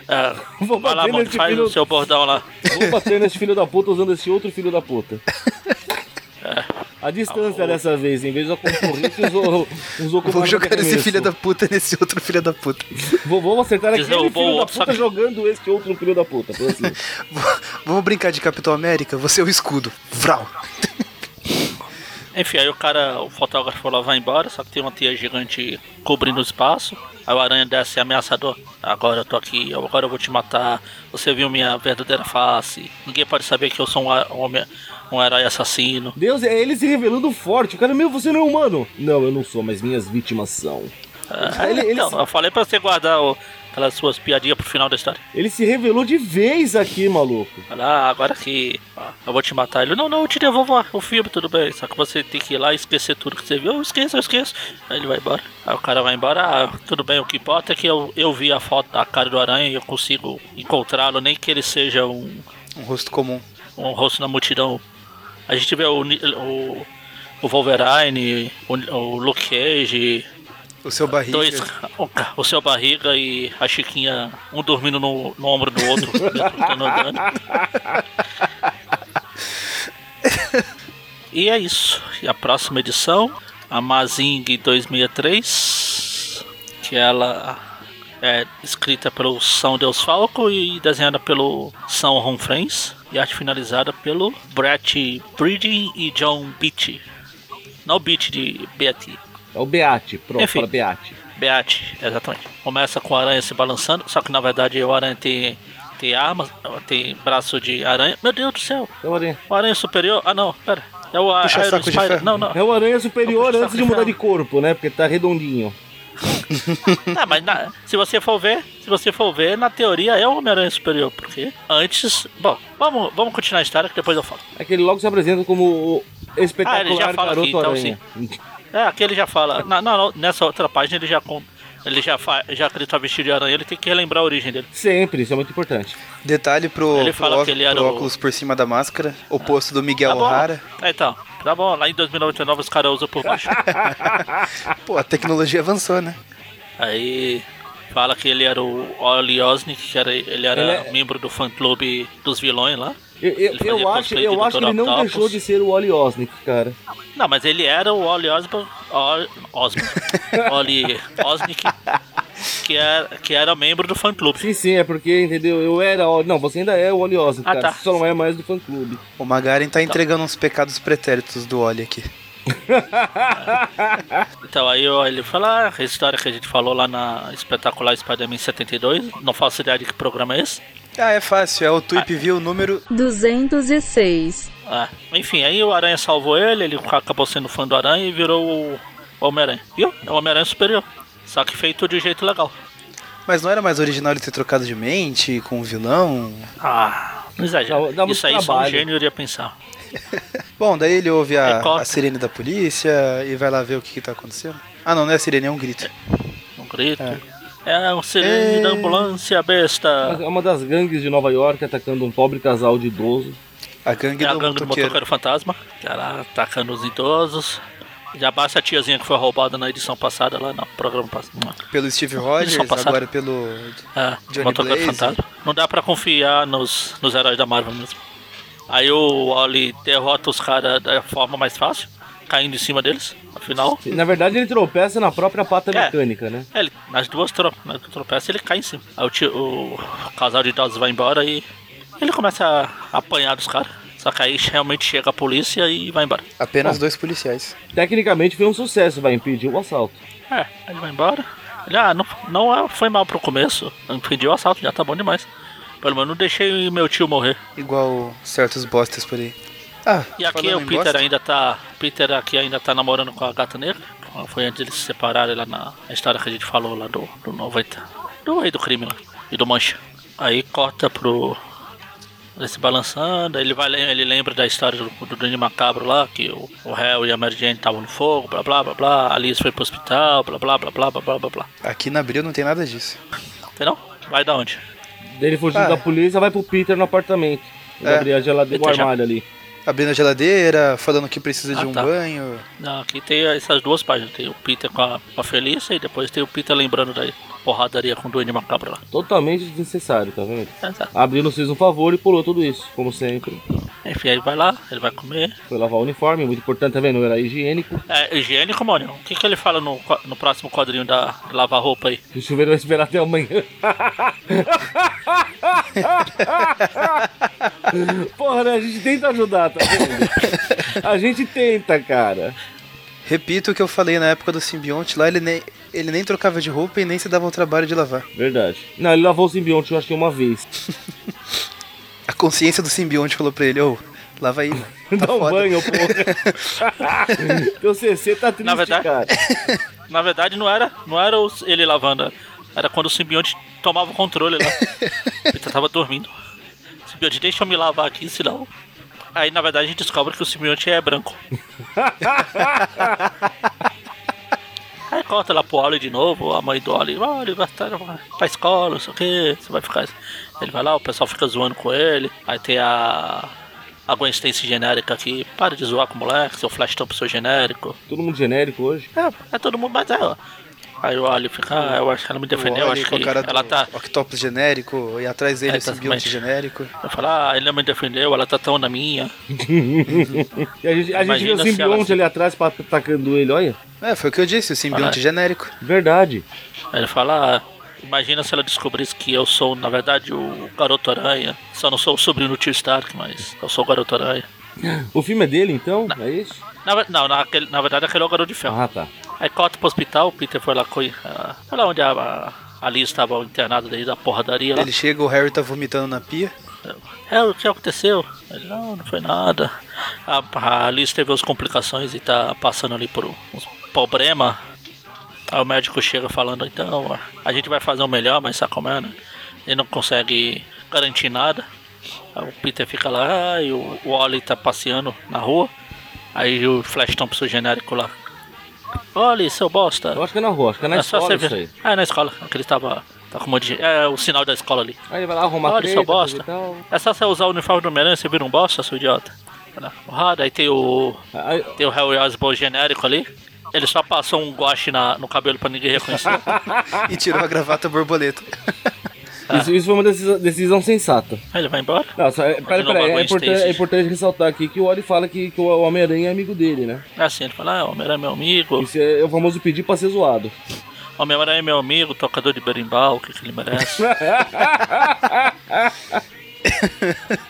É, Vou vai lá, mano, faz filho- o seu bordão lá. Vou bater nesse filho da puta usando esse outro filho da puta. A distância dessa vez, em vez da concorrente, usou, usou como Vou jogar esse filho da puta nesse outro filho da puta. Vou, vamos acertar aquele Derrubou filho o da puta jogando esse outro filho da puta. Assim. Vamos brincar de Capitão América? Você é o escudo. Vral. Enfim, aí o cara, o fotógrafo lá vai embora, só que tem uma tia gigante cobrindo o espaço. Aí o aranha desce ameaçador. Agora eu tô aqui, agora eu vou te matar. Você viu minha verdadeira face. Ninguém pode saber que eu sou um, homem- um herói assassino. Deus, é ele se revelando forte. O cara, meu, você não é humano. Não, eu não sou, mas minhas vítimas são. Ele- ele- então, eu falei pra você guardar o, aquelas suas piadinhas pro final da história. Ele se revelou de vez aqui, maluco. Fala, ah, agora que ah, eu vou te matar. Ele, não, não, eu te devolvo o filme, tudo bem. Só que você tem que ir lá e esquecer tudo que você viu. Eu esqueço, eu esqueço. Aí ele vai embora. Aí o cara vai embora, ah, tudo bem, o que importa é que eu, eu vi a foto da cara do aranha e eu consigo encontrá-lo, nem que ele seja um, Um rosto comum. um rosto na multidão. A gente vê o, o, o Wolverine, o, o Luke Cage, O seu barriga. dois, o, o seu barriga e a Chiquinha, um dormindo no, no ombro do outro, andando. E é isso. E a próxima edição, a Mazing 263, que ela é escrita pelo São Deus Falco e desenhada pelo São Ronfrens e arte finalizada pelo Brett Breeding e John Beatty. Não Beatty de Beatty, É o Beate, pronto, Enfim. fala Beate. Beat, exatamente. Começa com a aranha se balançando, só que na verdade o aranha tem, tem armas, tem braço de aranha. Meu Deus do céu, É o Aranha. o aranha superior? Ah não, pera. É o Puxa Iron saco de Spider. ferro. Não, não. É o Aranha superior antes de de mudar de corpo, né? Porque tá redondinho. Ah, mas na- se você for ver, se você for ver, na teoria é o Homem-Aranha superior, porque antes. Bom, vamos, vamos continuar a história que depois eu falo. É que ele logo se apresenta como o espetacular Ah, ele já fala garoto aqui, então, aranha. É, aqui ele já fala. Na, na- nessa outra página ele já conta. Ele já fa, já que ele tá vestido de aranha, ele tem que relembrar a origem dele. Sempre, isso é muito importante. Detalhe pro, Ele pro, fala ó- que ele era pro o- óculos por cima da máscara. Oposto do Miguel Tá. O'Hara. É, então, tá bom, lá em 2099 os caras usam por baixo. Pô, a tecnologia avançou, né? Aí fala que ele era o Oli Osnick, que era, ele era Ele é- membro do fã clube dos vilões lá. Eu, eu, eu acho, eu acho que ele não Octopus. deixou de ser o Wally Osnick, cara. Não, mas ele era o Oli Osborn, Oli, Osborn, Oli Osnick, que era, que era membro do fã clube. Sim, sim, é porque, entendeu? Eu era. Não, você ainda é o Wally Osnick, Ah, cara. tá. Você só não é mais do fã clube. O Magaren tá entregando uns pecados pretéritos do Oli aqui. Então aí ó, ele fala ah, a história que a gente falou lá na espetacular Spider-Man 72. Não faço ideia de que programa é esse. Ah, é fácil. É o Tweep View número 206. Ah, enfim, aí o Aranha salvou ele, ele acabou sendo fã do Aranha e virou o Homem-Aranha. Viu? É o Homem-Aranha superior. Só que feito de jeito legal. Mas não era mais original ele ter trocado de mente com o vilão? Ah, não exagera. Dá- dá muito Isso aí só um trabalho. gênio iria pensar. Bom, daí ele ouve a, É, a sirene da polícia e vai lá ver o que, que tá acontecendo. Ah, não, não é a sirene, é um grito. Um grito. É, um sirene Ei. da ambulância, besta. É uma das gangues de Nova York atacando um pobre casal de idoso. A gangue É a do gangue do motoqueiro. motoqueiro fantasma. Que era atacando os idosos. Já basta a tiazinha que foi roubada na edição passada lá no programa passado. Pelo Steve Rogers, agora pelo. É, Johnny motoqueiro Blaze. fantasma. Não dá pra confiar nos, nos heróis da Marvel mesmo. Aí o Wally derrota os caras da forma mais fácil, caindo em cima deles, afinal. Na verdade, ele tropeça na própria pata É. mecânica, né? É, ele, nas duas tro nas duas tropeças ele cai em cima. Aí o, tio- o casal de idosos vai embora e ele começa a apanhar dos caras. Só que aí realmente chega a polícia e vai embora. Apenas dois policiais. Tecnicamente foi um sucesso, vai impedir o assalto. É, ele vai embora. Ele, ah, não, não é- foi mal pro começo. Impediu o assalto, já tá bom demais. Pelo menos não deixei meu tio morrer. Igual certos bostas por aí. Ah, e aqui o Peter gosta? ainda tá. Peter aqui ainda tá namorando com a gata negra. Foi antes deles se separarem lá na história que a gente falou lá do, do 90. Do rei do crime lá. E do mancha. Aí corta pro. Ele se balançando, ele, vai, ele lembra da história do, do Danny Macabro lá, que o, o réu e a Mary Jane estavam no fogo, blá blá blá blá, a Alice foi pro hospital, blá blá blá blá blá blá blá. Aqui na Abril não tem nada disso. Tem não? Vai da onde? Ele fugindo ah. da polícia, vai pro Peter no apartamento. É. Ele é. a geladeira do armário já... ali. Abrindo a geladeira, falando que precisa de Ah, um tá. banho. Não, aqui tem essas duas páginas. Tem o Peter com a, com a Felícia e depois tem o Peter lembrando da porradaria com o Duende Macabro lá. Totalmente desnecessário, tá vendo? Exato. Abriu, um favor e pulou tudo isso, como sempre. Enfim, aí vai lá, ele vai comer. Foi lavar o uniforme, muito importante, tá vendo? Era higiênico. É, higiênico, mano. O que, que ele fala no, no próximo quadrinho da lavar roupa aí? O chuveiro vai esperar até amanhã. Porra, né? A gente tenta ajudar, tá vendo? A gente tenta, cara. Repito o que eu falei na época do simbionte, lá ele nem, ele nem trocava de roupa e nem se dava o trabalho de lavar. Verdade. Não, ele lavou o simbionte, eu acho que uma vez. A consciência do simbionte falou pra ele, ô, lava aí, mano. Tá Dá um foda. banho, porra. Teu CC tá triste, Na verdade- cara. Na verdade, não era, não era ele lavando, era quando o simbionte tomava o controle lá. Ele tava dormindo. O simbionte, deixa eu me lavar aqui, senão. Aí, na verdade, a gente descobre que o simbionte é branco. Aí corta lá pro Oli de novo, a mãe do Oli, Oli, vai estar pra escola, não sei o que, você vai ficar. Ele vai lá, o pessoal fica zoando com ele. Aí tem a. A Gwen Stacy genérica aqui, para de zoar com o moleque, seu flash tampo seu genérico. Todo mundo genérico hoje. É, é todo mundo, mas é, ó. Aí o Oli fica, ah, eu acho que ela me defendeu, eu acho que ela tá. Octopus genérico e atrás dele É, o simbionte exatamente. genérico. Eu falo, ah, ele não me defendeu, ela tá tão na minha. E a gente, a gente vê o simbionte ela- ali atrás atacando ele, olha. É, foi o que eu disse, o simbionte Ah, genérico. Verdade. Aí ele fala, ah, imagina se ela descobrisse que eu sou, na verdade, o Garoto Aranha. Só não sou o sobrinho do tio Stark, mas eu sou o Garoto Aranha. O filme é dele, então? É isso? Na, não, naquele, na verdade aquele é o Garoto de Ferro. Ah, tá. Aí corta pro hospital, o Peter foi lá, ah, foi lá onde a, a, a Liz estava internada desde a porradaria lá. Ele chega, o Harry tá vomitando na pia. É, o que aconteceu? Ele, não, não foi nada. A, a Liz teve as complicações e tá passando ali por uns problemas. Aí o médico chega falando, então, a gente vai fazer o melhor, mas sabe como é, né? Ele não consegue garantir nada. Aí o Peter fica lá e o, o Oli tá passeando na rua. Aí o Flash Thompson genérico lá. Oli, seu bosta. Eu acho que é na rua, acho que é na é só escola você isso ver. aí. Ah, é na escola. Que ele tava. Tá com um monte de. É o sinal da escola ali. Aí ele vai lá arrumar Olha, treta, seu bosta. É só você usar o uniforme do Homem-Aranha, você vira um bosta, seu idiota. Olha, Porrada, aí tem o. Aí- Tem o Harry Osborn genérico ali. Ele só passou um guache na, no cabelo pra ninguém reconhecer. E tirou a gravata borboleta. Isso, isso foi uma decisão, decisão sensata. aí ele vai embora. Não, só, é, pera, de novo pera, a é, é importante ressaltar aqui que o Oli fala que, que o Homem-Aranha é amigo dele, né? É assim, ele fala, ah, o Homem-Aranha é meu amigo. Isso é o famoso pedir pra ser zoado. O Homem-Aranha é meu amigo, tocador de berimbau, o que, que ele merece.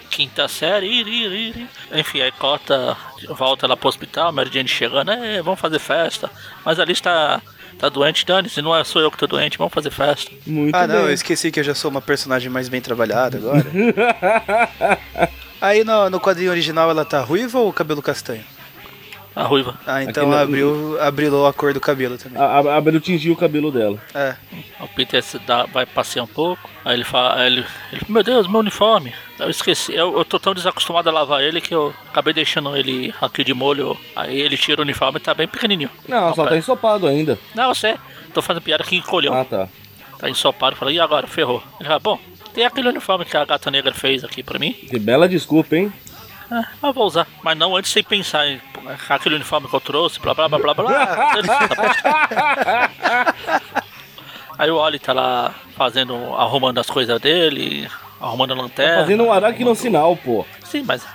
Quinta série, iri, iri, iri. enfim, aí corta, volta lá pro hospital, Mary Jane chegando, é, vamos fazer festa. Mas ali está tá doente, dane-se, não é sou eu que tô doente, vamos fazer festa. Muito Ah, não, eu bem. esqueci que eu já sou uma personagem mais bem trabalhada agora. Aí no, no quadrinho original ela tá ruiva ou cabelo castanho? A ruiva. Ah, então Aqui no- abriu, abrilou a cor do cabelo também. A, a, a Belu tingiu o cabelo dela. É. O Peter dá- vai passear um pouco, aí ele fala, aí ele, ele, meu Deus, meu uniforme. Eu esqueci, eu, eu tô tão desacostumado a lavar ele que eu acabei deixando ele aqui de molho. Aí ele tira o uniforme e tá bem pequenininho. Não, só tá ensopado ainda. Não, sei, tô fazendo piada que encolheu. Ah, tá. Tá ensopado, falei, e agora? Ferrou. Ele fala, bom, tem aquele uniforme que a gata negra fez aqui pra mim. Que bela desculpa, hein? Ah, eu vou usar. Mas não antes sem pensar em aquele uniforme que eu trouxe, blá blá blá blá blá. Aí o Oli tá lá fazendo, arrumando as coisas dele, arrumando a lanterna. Fazendo um aracno sinal, pô. Sim, mas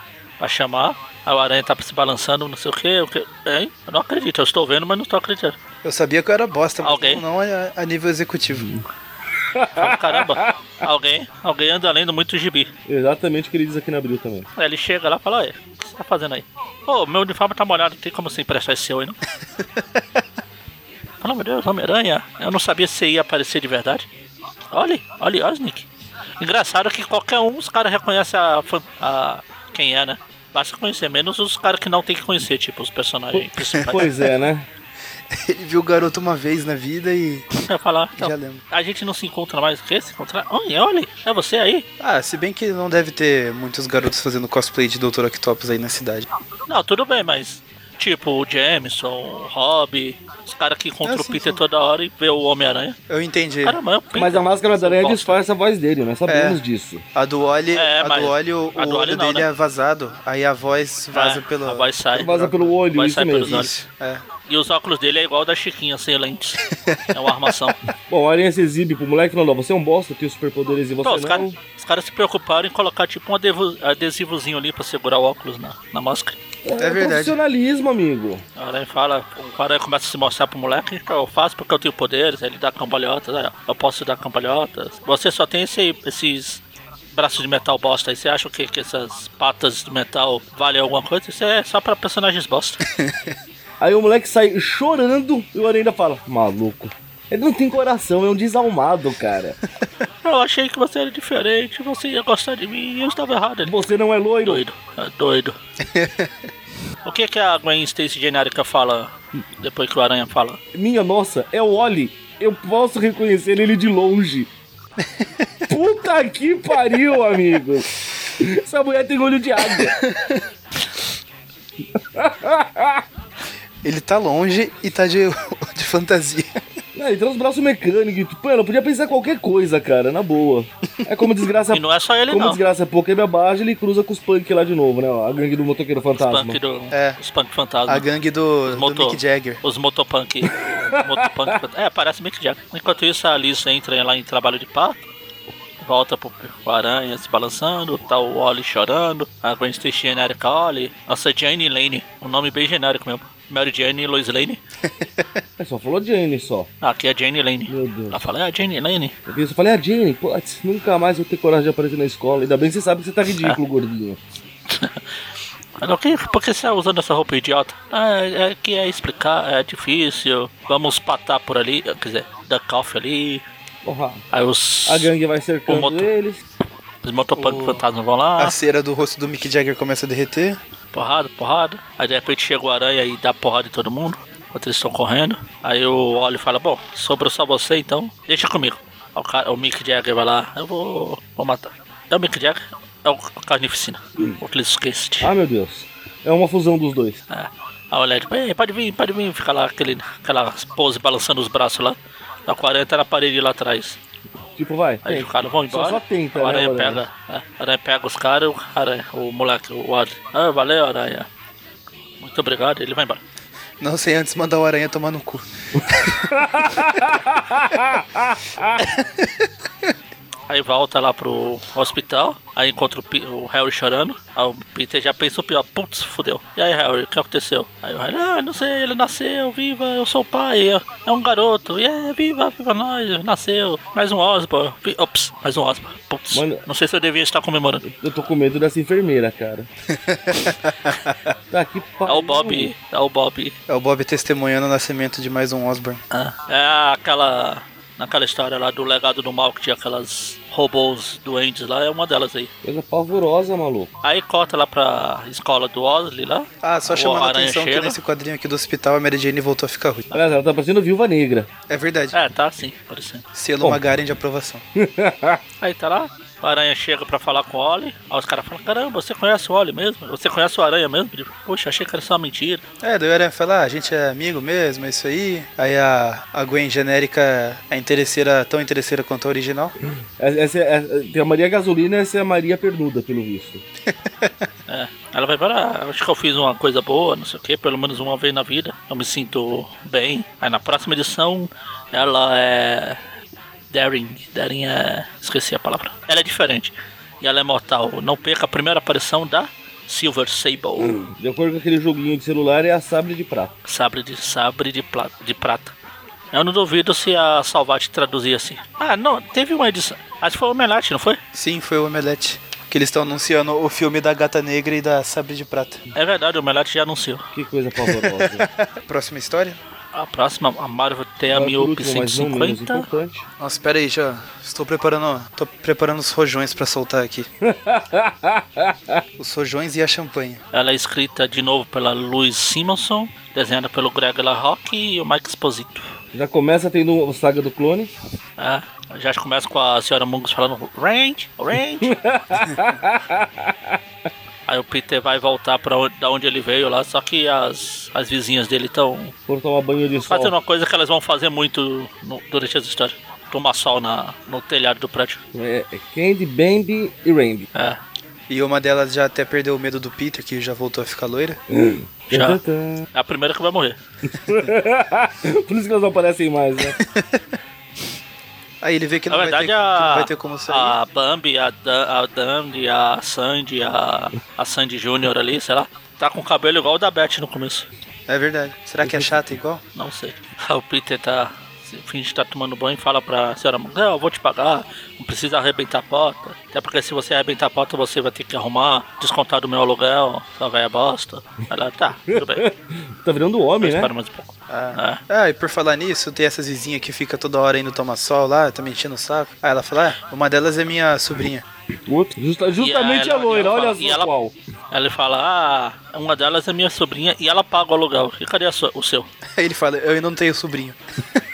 Pra chamar. Aí o aranha tá se balançando, não sei o que. O que hein? Eu não acredito, eu estou vendo, mas não estou acreditando. Eu sabia que eu era bosta, mas Alguém? não a, a nível executivo. Fala, Caramba, alguém, alguém anda lendo muito gibi. Exatamente o que ele diz aqui na Abril também. Aí ele chega lá e fala, "Oi, o que você tá fazendo aí? Ô, meu uniforme tá molhado, tem como você emprestar esse seu aí, não? Fala, meu Deus, Homem-Aranha, eu não sabia se você ia aparecer de verdade. Olha, olha, Osnick. Engraçado que qualquer um, os caras reconhecem a, a- quem é, né? Basta conhecer, menos os caras que não tem que conhecer, tipo, os personagens principais. Pois é, né? Ele viu o garoto uma vez na vida e Eu ia falar, então, já lembro. a gente não se encontra mais, o quê? Se encontrar? Olha, olha, é você aí? Ah, se bem que não deve ter muitos garotos fazendo cosplay de Dr. Octopus aí na cidade. Não, tudo bem, mas tipo o Jameson, o Rob, os caras que encontram Ah, o Peter sim. toda hora e vê o Homem-Aranha. Eu entendi. Caramba, é o Peter. Mas a máscara da aranha disfarça a voz dele, nós sabemos É. disso. A do Oli, É, a do Oli, o, a do olho não, dele né? é vazado. Aí a voz vaza É, pelo. A voz sai. Vaza pelo olho, Vai isso sair pelos mesmo. olhos. Isso, é. E os óculos dele é igual da Chiquinha, sem lentes. É uma armação. Bom, a aranha se exibe pro moleque falando, ó, você é um bosta, tem superpoderes e você Pô, os não. caras os caras se preocuparam em colocar tipo um adevo- adesivozinho ali pra segurar o óculos na, na máscara. É, verdade. profissionalismo, amigo. A aranha fala, o aranha começa a se mostrar pro moleque, "Então, eu faço porque eu tenho poderes, ele dá cambalhotas, ó, eu posso dar cambalhotas. Você só tem esse- esses braços de metal bosta aí, você acha que, que essas patas de metal valem alguma coisa? Isso é só pra personagens bosta. Aí o moleque sai chorando e o aranha ainda fala, maluco. Ele não tem coração, é um desalmado, cara. eu achei que você era diferente, você ia gostar de mim e eu estava errado. Ele, Você não é loiro. doido, é doido. o que que a Gwen Stacy genérica fala depois que o aranha fala? Minha nossa, é o Oli. Eu posso reconhecer ele de longe. Puta que pariu, amigo. Essa mulher tem olho de água. Ele tá longe e tá de, de fantasia. Não, ele tem uns braços mecânicos. Tipo, Mano, eu podia pensar qualquer coisa, cara, na boa. É como desgraça. E não é só ele como não. desgraça pouco, ele abaixa ele cruza com os punk lá de novo, né? ó, A gangue do motoqueiro fantasma. Punk do, É. Os punk fantasma. A gangue do, do motor- Mick Jagger. Os motopunk. motopunk é, parece Mick Jagger. Enquanto isso, a Alice entra lá em trabalho de parto. Volta pro, pro aranha se balançando. Tá o Oli chorando. A Gwen Stacy genérica Oli. Nossa, Jane Lane. Um nome bem genérico mesmo. Mary Jane e Lois Lane. É só falou Jane só. Ah, aqui é Jane Lane. Meu Deus. Ela fala, é a Jane Lane. Eu só falei, a Jane, putz, nunca mais vou ter coragem de aparecer na escola. Ainda bem que você sabe que você tá É. ridículo, gordinho. Ela, "Ok, por que você tá usando essa roupa idiota? Ah, é que é explicar, é difícil. Vamos patar por ali. Quer dizer, duck off ali. Porra. Aí os, A gangue vai cercando O moto- eles. Os motopunk O- fantasmas vão lá. A cera do rosto do Mick Jagger começa a derreter. Porrada, porrada. Aí de repente chega o aranha e dá porrada em todo mundo. Enquanto eles estão correndo. Aí o Oli fala, bom, sobrou só você então. Deixa comigo. O, cara, o Mick Jagger vai lá, eu vou, vou matar. É o Mick Jagger? É o Carnificina. O Clint Eastwood. Ah, meu Deus. É uma fusão dos dois. É. Aí o Led, "Ei, pode vir, pode vir. Fica lá aquele, aquela pose balançando os braços lá. A 40 tá na parede lá atrás. Tipo, vai. Aí tem. os caras vão Só- embora. Só tenta, o né, aranha Aranha? pega. É, o aranha pega os caras e o aranha, o moleque, o Wally. Ah, valeu, aranha. Muito obrigado, ele vai embora. Não sei antes mandar o aranha tomar no cu. Aí volta lá pro hospital, aí encontra o, Pi- o Harry chorando. Aí o Peter já pensa o pior, putz, fudeu. E aí, Harry, o que aconteceu? Aí o Harry, ah, não sei, ele nasceu, viva, eu sou o pai, é é um garoto, e é, viva, viva nós, nasceu. Mais um Osborn, Vi- ops, mais um Osborn. Putz, Mano- não sei se eu devia estar comemorando. Eu tô com medo dessa enfermeira, cara. tá que É o Bob, é o Bob. É o Bob testemunhando o nascimento de mais um Osborn. Ah, é aquela. Naquela história lá do legado do mal que tinha aquelas robôs doentes lá, é uma delas aí. Coisa pavorosa, maluco. Aí corta lá pra escola do Osley lá. Ah, só chamando a atenção que nesse quadrinho aqui do hospital a Mary Jane voltou a ficar ruim. Aliás, ela tá parecendo viúva negra. É verdade. É, tá assim, parecendo. Selo Bom. Magaren de aprovação. Aí tá lá, o Aranha chega pra falar com o Oli. Aí os caras falam: Caramba, você conhece o Oli mesmo? Você conhece o Aranha mesmo? Tipo, Poxa, achei que era só uma mentira. É, daí o Aranha fala, ah, a gente é amigo mesmo, é isso aí. Aí a, a Gwen genérica é interesseira, tão interesseira quanto a original. Essa é, é- tem a Maria Gasolina essa é a Maria Pernuda, pelo visto. É. Ela vai falar: ah, Acho que eu fiz uma coisa boa, não sei o que, pelo menos uma vez na vida. Eu me sinto bem. Aí na próxima edição, ela é. Daring. Daring é. Esqueci a palavra. Ela é diferente. E ela é mortal. Não perca a primeira aparição da Silver Sable. De acordo com aquele joguinho de celular, é a sabre de prata. Sabre de sabre de, pla- de prata. Eu não duvido se a Salvat traduzia assim. Ah, não, teve uma edição. Acho que foi o Omelete, não foi? Sim, foi o Omelete. Que eles estão anunciando o filme da Gata Negra e da Sabre de Prata. É verdade, o Omelete já anunciou. Que coisa pavorosa. Próxima história? A próxima, a Marvel tem a Agora, por Miope último, mas não menos 150. importante. Nossa, pera aí, já estou preparando, tô preparando os rojões pra soltar aqui. os rojões e a champanhe. Ela é escrita de novo pela Louise Simonson, desenhada pelo Greg LaRocque e o Mike Exposito. Já começa tendo o Saga do Clone. É, já começa com a senhora Mungus falando Range, Range. Aí o Peter vai voltar pra onde, da onde ele veio lá, só que as, as vizinhas dele estão Foram tomar banho de sol. fazendo uma coisa que elas vão fazer muito no- durante as histórias. Tomar sol na, no telhado do prédio. É, é Candy, Bambi e Rambi. É. E uma delas já até perdeu o medo do Peter, que já voltou a ficar loira. Já. Tã, tã. É a primeira que vai morrer. Por isso que elas não aparecem mais, né? Aí ele vê que Na não, vai, ter, verdade, que não a, vai ter como sair. a Bambi, a, Dan, a Dandy, a Sandy, a, a Sandy Júnior ali, sei lá, tá com o cabelo igual o da Beth no começo. É verdade. Será que é chata igual? Não sei. O Peter tá. Finge tá tomando banho e fala pra senhora Não, eu vou te pagar, não precisa arrebentar a porta. Até porque se você arrebentar a porta, você vai ter que arrumar, descontar do meu aluguel, sua velha bosta. Ela, tá, tudo bem. Tá virando homem, né? Espera mais um pouco. Ah. Ah, e por falar nisso, tem essas vizinhas que fica toda hora indo tomar sol lá, tá me enchendo o saco. Aí ela fala, ah, uma delas é minha sobrinha. Outro. Justa- justamente ela- a loira, e olha fala- só e ela- qual. Ela fala, ah, uma delas é minha sobrinha e ela paga o aluguel. E cadê a sua- o seu? Aí ele fala, eu ainda não tenho sobrinho.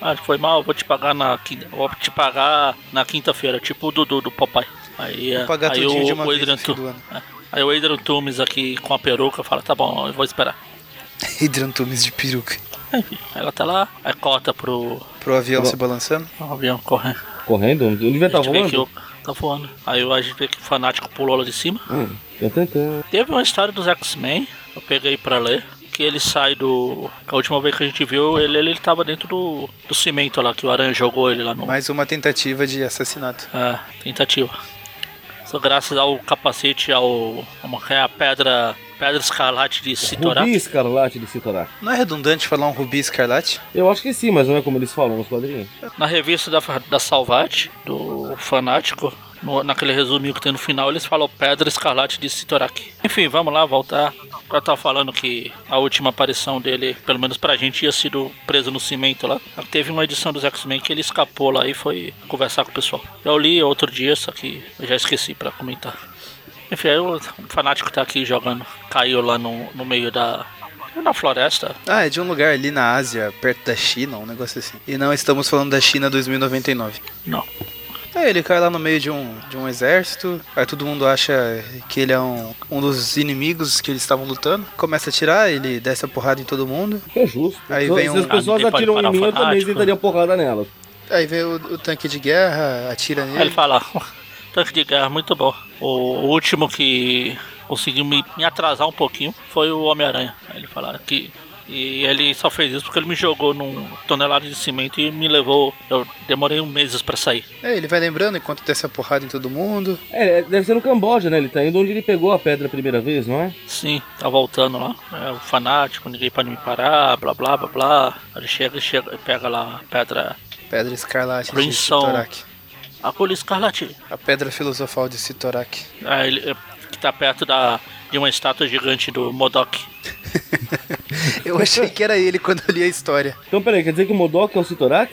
Ah, foi mal, eu vou te pagar na quinta. Vou te pagar na quinta-feira, tipo o Dudu do papai. Aí, é, pagar aí o, de uma o Adrian Tu- é. Aí o Adrian Tumes aqui com a peruca fala, tá bom, eu vou esperar. Hidrantumes de peruca. Enfim, ela tá lá, aí corta pro, Pro avião Pro- se balançando. pro avião correndo. Correndo? Ele gente vê que voando? o, tá voando. Aí a gente vê que o fanático pulou lá de cima. Hum. Teve uma história dos X-Men, eu peguei pra ler, que ele sai do. A última vez que a gente viu ele, ele tava dentro do, do cimento lá, que o Aranha jogou ele lá no. Mais uma tentativa de assassinato. É, tentativa. Só graças ao capacete, ao. Como que é a pedra. Pedra escarlate de Sitorak. Rubi Escarlate de Sitorak. Não é redundante falar um rubi escarlate? Eu acho que sim, mas não é como eles falam nos quadrinhos. Na revista da, da Salvat, do Fanático, no- naquele resuminho que tem no final, eles falam Pedra Escarlate de Sitorak. Enfim, vamos lá, voltar. Eu tava falando que a última aparição dele, pelo menos pra gente, tinha sido preso no cimento lá. Teve uma edição dos X-Men que ele escapou lá e foi conversar com o pessoal. Eu li outro dia, só que eu já esqueci pra comentar. Enfim, aí o Fanático tá aqui jogando. Caiu lá no, no meio da. Na floresta. Ah, é de um lugar ali na Ásia, perto da China, um negócio assim. E não estamos falando da China 2099. Não. Aí ele cai lá no meio de um, de um exército, aí todo mundo acha que ele é um, um dos inimigos que eles estavam lutando. Começa a atirar, ele desce a porrada em todo mundo. É justo. Aí Se- vem Se um- as pessoas Ah, atiram em mim, eu também sentaria porrada nelas. Aí vem o, o tanque de guerra, atira Aí ele nele. fala, tanque de guerra, muito bom. O, último que conseguiu me, me atrasar um pouquinho foi o Homem-Aranha. Ele fala que. E ele só fez isso porque ele me jogou num tonelada de cimento e me levou. Eu demorei um meses pra sair. É, ele vai lembrando enquanto desce a porrada em todo mundo. É, deve ser no Camboja, né? Ele tá indo onde ele pegou a pedra a primeira vez, não é? Sim, tá voltando lá. É o fanático, ninguém pode me parar, blá blá blá blá. Ele chega e chega, pega lá a pedra. Pedra escarlate de Crimson. Sitorak. A Polícia Escarlate. A pedra filosofal de Sitorak. Aí ele é, que tá perto da, de uma estátua gigante do Modok. Eu achei que era ele quando eu li a história. Então, peraí, quer dizer que o Modok é o Sitorak?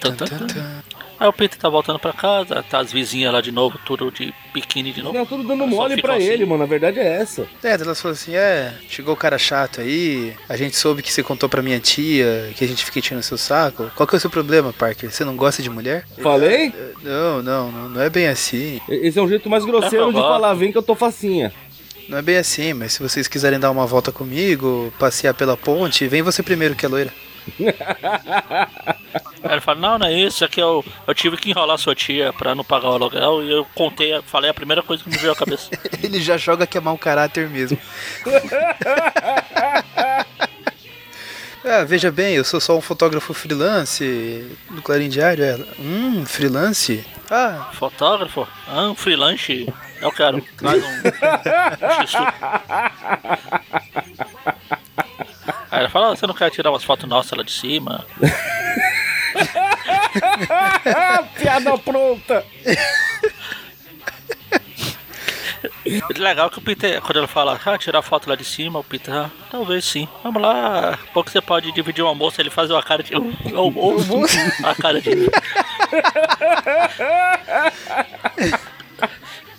Tan, tan. tan. Aí o Peter tá voltando pra casa, tá as vizinhas lá de novo, tudo de biquíni de novo. Não, tudo dando mole pra assim. ele, mano. A verdade é essa. É, elas falaram assim, é, chegou o cara chato aí, a gente soube que você contou pra minha tia, que a gente fica tirando seu saco. Qual que é o seu problema, Parker? Você não gosta de mulher? Falei? "É, Não, não, não, não é bem assim. Esse é um jeito mais grosseiro É, de falar, vem que eu tô facinha. Não é bem assim, mas se vocês quiserem dar uma volta comigo, passear pela ponte, vem você primeiro que é loira. Ele fala, não, não é isso, é que eu, eu tive que enrolar sua tia pra não pagar o aluguel e eu contei, falei a primeira coisa que me veio à cabeça. Ele já joga que é mau caráter mesmo. Ah, veja bem, eu sou só um fotógrafo freelance do Clarim Diário. Ela, hum, freelance? Ah, Fotógrafo? Ah, um freelance. Eu quero. Traz um. um. Aí ele fala, "Ah, você não quer tirar umas fotos nossas lá de cima? Piada pronta! Legal que o Peter, quando ele fala, ah, tirar foto lá de cima, o Peter, ah, talvez sim. Vamos lá, pouco você pode dividir o almoço, ele faz uma cara de. O almoço? A cara de.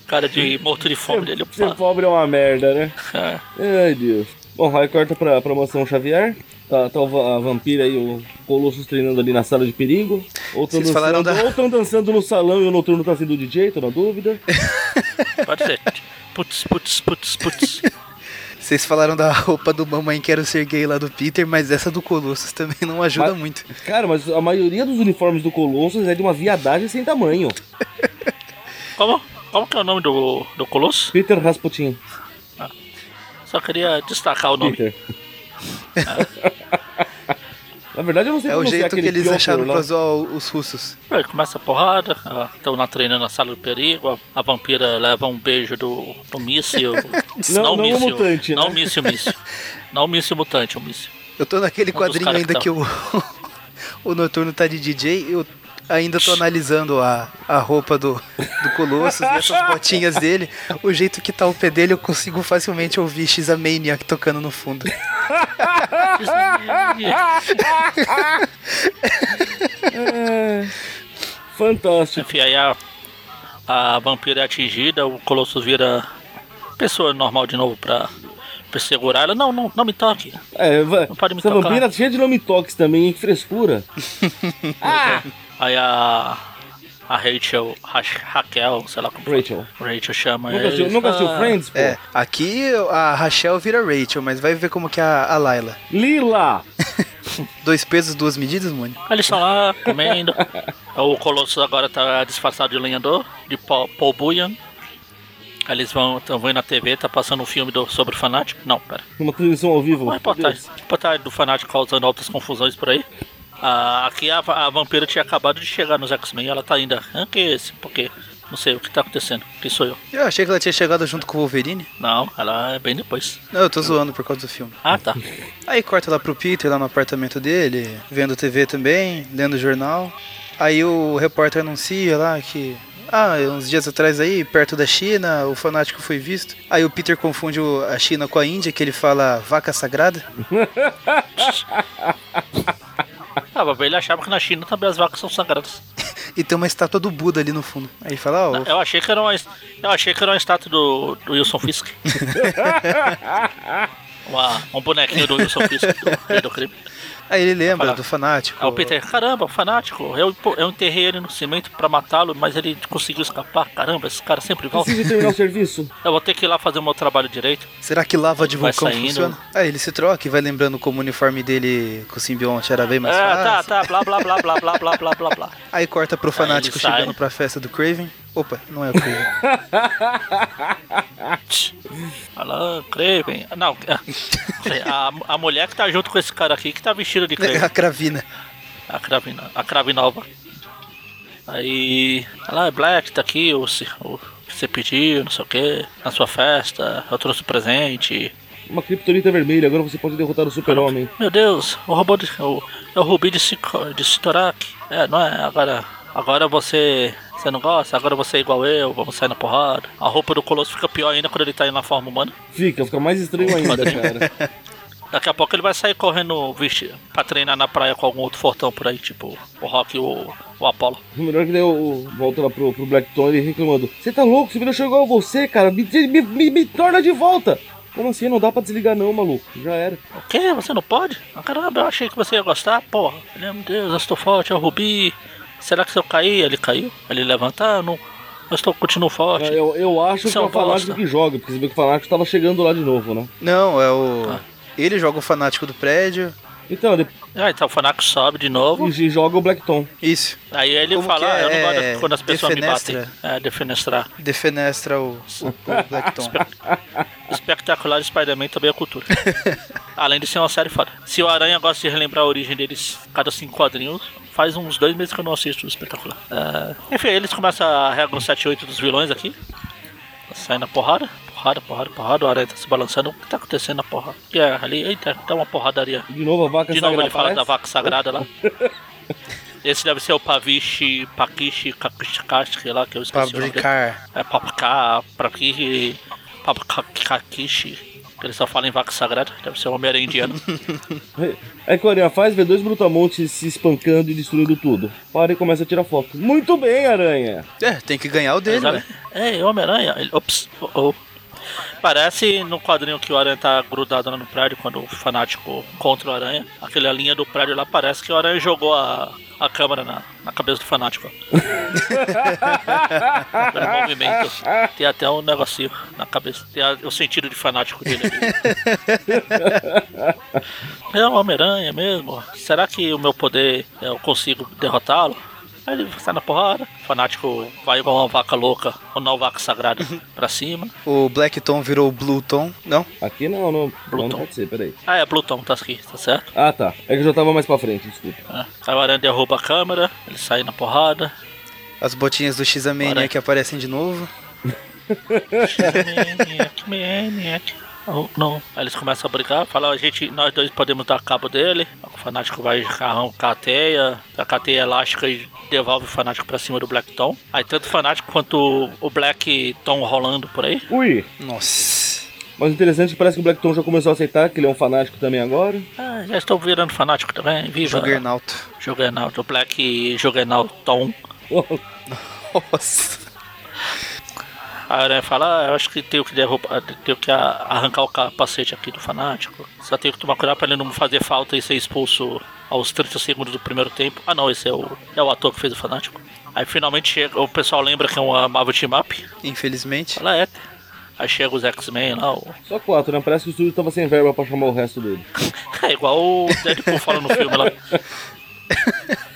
cara de morto de fome dele. Ser pobre é uma merda, né? É. Ai, Deus. Bom, aí corta pra promoção Xavier. Tá, tá a vampira e o Colossus treinando ali na sala de perigo. Ou tão Vocês dançando, da- dançando no salão e o noturno tá sendo DJ, tô na dúvida. Pode ser. Putz, putz, putz, putz. Vocês falaram da roupa do Mamãe Quero Ser Gay lá do Peter, mas essa do Colossus também não ajuda Mas- muito. Cara, mas a maioria dos uniformes do Colossus é de uma viadagem sem tamanho. Como? Como que é o nome do, do Colosso? Peter Rasputin. Só queria destacar o nome. Peter. Na verdade, eu não sei É o jeito que eles acharam lá. pra zoar os russos. Aí começa a porrada, estão lá treinando na sala do perigo, a, a vampira leva um beijo do, do míssil. Não- não o míssil, mutante, Não né? o míssil, míssil. Não o míssil mutante, o míssil. Eu tô naquele Um quadrinho ainda que que, o, o Noturno tá de DJ, eu ainda tô analisando a, a roupa do, do Colossus e essas botinhas dele. O jeito que tá o pé dele, eu consigo facilmente ouvir X-A-Maniac tocando no fundo. Fantástico. Enfim, aí a, a vampira é atingida, o Colosso vira pessoa normal de novo pra, pra segurar ela. Não, não, não me toque. É, Não pode me essa tocar. vampira é cheia de nome toques também, hein? Que frescura. ah! Aí a. A Rachel, Ra Raquel, sei lá como Rachel. Rachel chama Nunca assistiu, eles. nunca assistiu Ah, Friends, pô? É, aqui a Rachel vira Rachel, mas vai ver como que é a, a Layla. Lila! Dois pesos, duas medidas? Aí Eles estão lá comendo. o Colosso agora tá disfarçado de lenhador, de Paul. Aí eles vão, estão vendo na TV, tá passando um filme do, sobre o fanático. Não, pera. Uma transmissão ao vivo. Uma reportagem, reportagem do fanático causando altas confusões por aí. Ah, aqui a, a vampira tinha acabado de chegar nos X-Men e ela tá ainda. Ah, que é esse? Por quê? Não sei o que tá acontecendo. Quem sou eu? Eu achei que ela tinha chegado junto com o Wolverine. Não, ela é bem depois. Não, eu tô zoando por causa do filme. Ah, tá. Aí corta lá pro Peter, lá no apartamento dele, vendo TV também, lendo jornal. Aí o repórter anuncia lá que. Ah, uns dias atrás aí, perto da China, o fanático foi visto. Aí o Peter confunde a China com a Índia, que ele fala vaca sagrada. Ah, mas ele achava que na China também as vacas são sagradas. E tem uma estátua do Buda ali no fundo. Aí fala, ó, Eu achei que era uma, eu achei que era uma estátua do, do Wilson Fisk. Uma- um bonequinho do Wilson Fisk, do do Crime. Aí ele lembra falar. do fanático. Aí o Peter, caramba, fanático, eu, eu enterrei ele no cimento pra matá-lo, mas ele conseguiu escapar. Caramba, esse cara sempre volta. Preciso terminar o serviço. Eu vou ter que ir lá fazer o meu trabalho direito. Será que lava de Vai vulcão saindo. funciona? Aí ele se troca e vai lembrando como o uniforme dele com o simbionte era bem mais é, fácil. tá, tá, blá, blá, blá, blá, blá, blá, blá, blá, blá. Aí corta pro fanático sai. chegando pra festa do Craven. Opa, não é o Craven. Ah, Não, a, a mulher que tá junto com esse cara aqui, que tá vestida de Craven. a Cravina. A Cravina, a Cravinova. Aí, ela é Black, tá aqui, o, que você pediu, não sei o que, na sua festa, eu trouxe o presente. Uma criptonita vermelha, agora você pode derrotar o super-homem. Meu Deus, o robô de, o, é o Rubi de, Sico- de Sitorak. É, não é? Agora, agora você, você não gosta? Agora você é igual eu, vamos sair na porrada. A roupa do Colosso fica pior ainda quando ele tá indo na forma humana. Fica, fica mais estranho ainda, cara. Daqui a pouco ele vai sair correndo vestido pra treinar na praia com algum outro fortão por aí, tipo o Rock e o, Apollo. O melhor que daí eu volto lá pro, pro Blackton ele reclamando. Você tá louco? Você virou chegou a você, cara. Me, me, me, me torna de volta. Como assim? Não dá pra desligar não, maluco. Já era. O quê? Você não pode? Ah, caramba, eu achei que você ia gostar, porra. Meu Deus, eu estou forte, é o Rubi. Será que se eu cair, ele caiu? Ele levantar, não. Eu estou, continuo forte. É, Eu, eu acho Isso que é é o Fanático que joga, porque você vê que o Fanático tava chegando lá de novo, né? Não, é o. Ah. Ele joga o fanático do prédio. Então, Ah, então o Fanaco sobe de novo. e joga o Blackton. Isso. Aí ele Como fala, ah, eu não é? gosto quando as pessoas me Defenestra? batem. É, defenestrar. Defenestra o, o, o Blackton. Espetacular Spider-Man também é cultura. Além de ser uma série foda. Se o Aranha gosta de relembrar a origem deles cada cinco quadrinhos, faz uns dois meses que eu não assisto o espetacular. É, Enfim, eles começam a regra 7 e 8 dos vilões aqui. Sai na porrada. Porrada, porrada, porrada. O aranha tá se balançando. O que tá acontecendo na porrada? É ali? Eita, tá uma porradaria. De novo a vaca De novo ele fala da vaca sagrada lá. Esse deve ser o Pavishi, Pakishi, Kakishikashi lá, que eu esqueci. Fabricar. É Papaka, Prakishi, Papakakishi. Ele só fala em vaca sagrada, deve ser um Homem-Aranha indiano. Aí que o Aranha faz, vê dois brutamontes se espancando e destruindo tudo. Para e começa a tirar foto. Muito bem, Aranha! É, tem que ganhar o dele, né? É, Homem-Aranha. Ops, oh, oh. Parece no quadrinho que o Aranha tá grudado lá no prédio quando o fanático contra o Aranha. Aquela linha do prédio lá parece que o Aranha jogou a, a câmera na, na cabeça do fanático. Pelo movimento. Tem até um negocinho na cabeça. Tem a- o sentido de fanático dele ali. É um Homem-Aranha mesmo. Será que o meu poder eu consigo derrotá-lo? Aí ele sai na porrada. O fanático vai igual uma vaca louca, ou não vaca sagrada, pra cima. O Black Tom virou o Blue Tom. Não? Aqui não, não, não, Bluton. pode ser, peraí. Ah, é Pluton, tá aqui, tá certo? Ah, tá. É que eu já tava mais pra frente, desculpa. É. Aí o Aranha derruba a câmera, ele sai na porrada. As botinhas do X-Mania Bora. que aparecem de novo. Maniac, Oh, não. Aí eles começam a brigar, falam, a gente, nós dois podemos dar cabo dele. O fanático vai arrancar a teia, a teia elástica e devolve o fanático pra cima do Black Tom. Aí tanto o fanático quanto o Black Tom rolando por aí. Ui! Nossa. Mas interessante que parece que o Blackton já começou a aceitar que ele é um fanático também agora. Ah, já estou virando fanático também. Viva! Juggernaut. Juggernaut, o Black Juggernaut Tom. Nossa. A Aranha fala, ah, eu acho que tenho que derrubar, tenho que arrancar o capacete aqui do fanático. Só tenho que tomar cuidado pra ele não fazer falta e ser expulso aos 30 segundos do primeiro tempo. Ah não, esse é o, é o ator que fez o fanático. Aí finalmente chega, o pessoal lembra que é uma Marvel Team Up. Infelizmente. Ela é. Aí chega os X-Men lá, o- Só quatro, né? Parece que o estúdio tava sem verba pra chamar o resto dele. é igual o Deadpool fala no filme lá.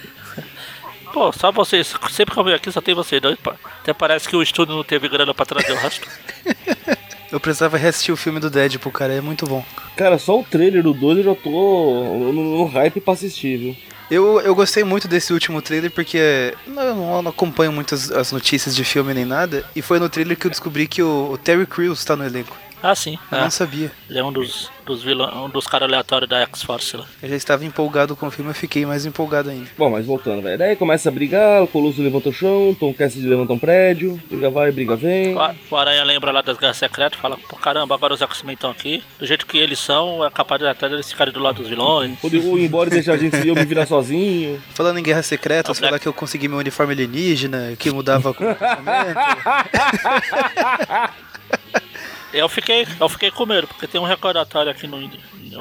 Pô, só vocês, sempre que eu venho aqui só tem vocês dois. Até parece que o estúdio não teve grana pra trazer o resto. Eu precisava reassistir o filme do Deadpool, cara. É muito bom. Cara, só o trailer do 2 eu já tô no, no hype pra assistir, viu? Eu, eu gostei muito desse último trailer porque eu não, eu não acompanho muito as, as notícias de filme nem nada. E foi no trailer que eu descobri que o, o Terry Crews tá no elenco. Ah, sim. Eu é. não sabia. Ele é um dos, dos vilões, um dos caras aleatórios da X-Force lá. Eu já estava empolgado com o filme, eu fiquei mais empolgado ainda. Bom, mas voltando, velho. Daí começa a brigar, o Colosso levanta o chão, Tom Cassidy levanta um prédio, briga vai, briga vem. O O Aranha lembra lá das Guerras Secretas, fala, pô, caramba, agora os X-Men estão aqui. Do jeito que eles são, é capaz de até eles ficarem do lado dos vilões. Quando eu ir embora e deixar a gente eu me virar sozinho. Falando em Guerras Secretas, O Black- falar que eu consegui meu uniforme alienígena, que mudava o comportamento. Eu fiquei, eu fiquei com medo, porque tem um recordatório aqui no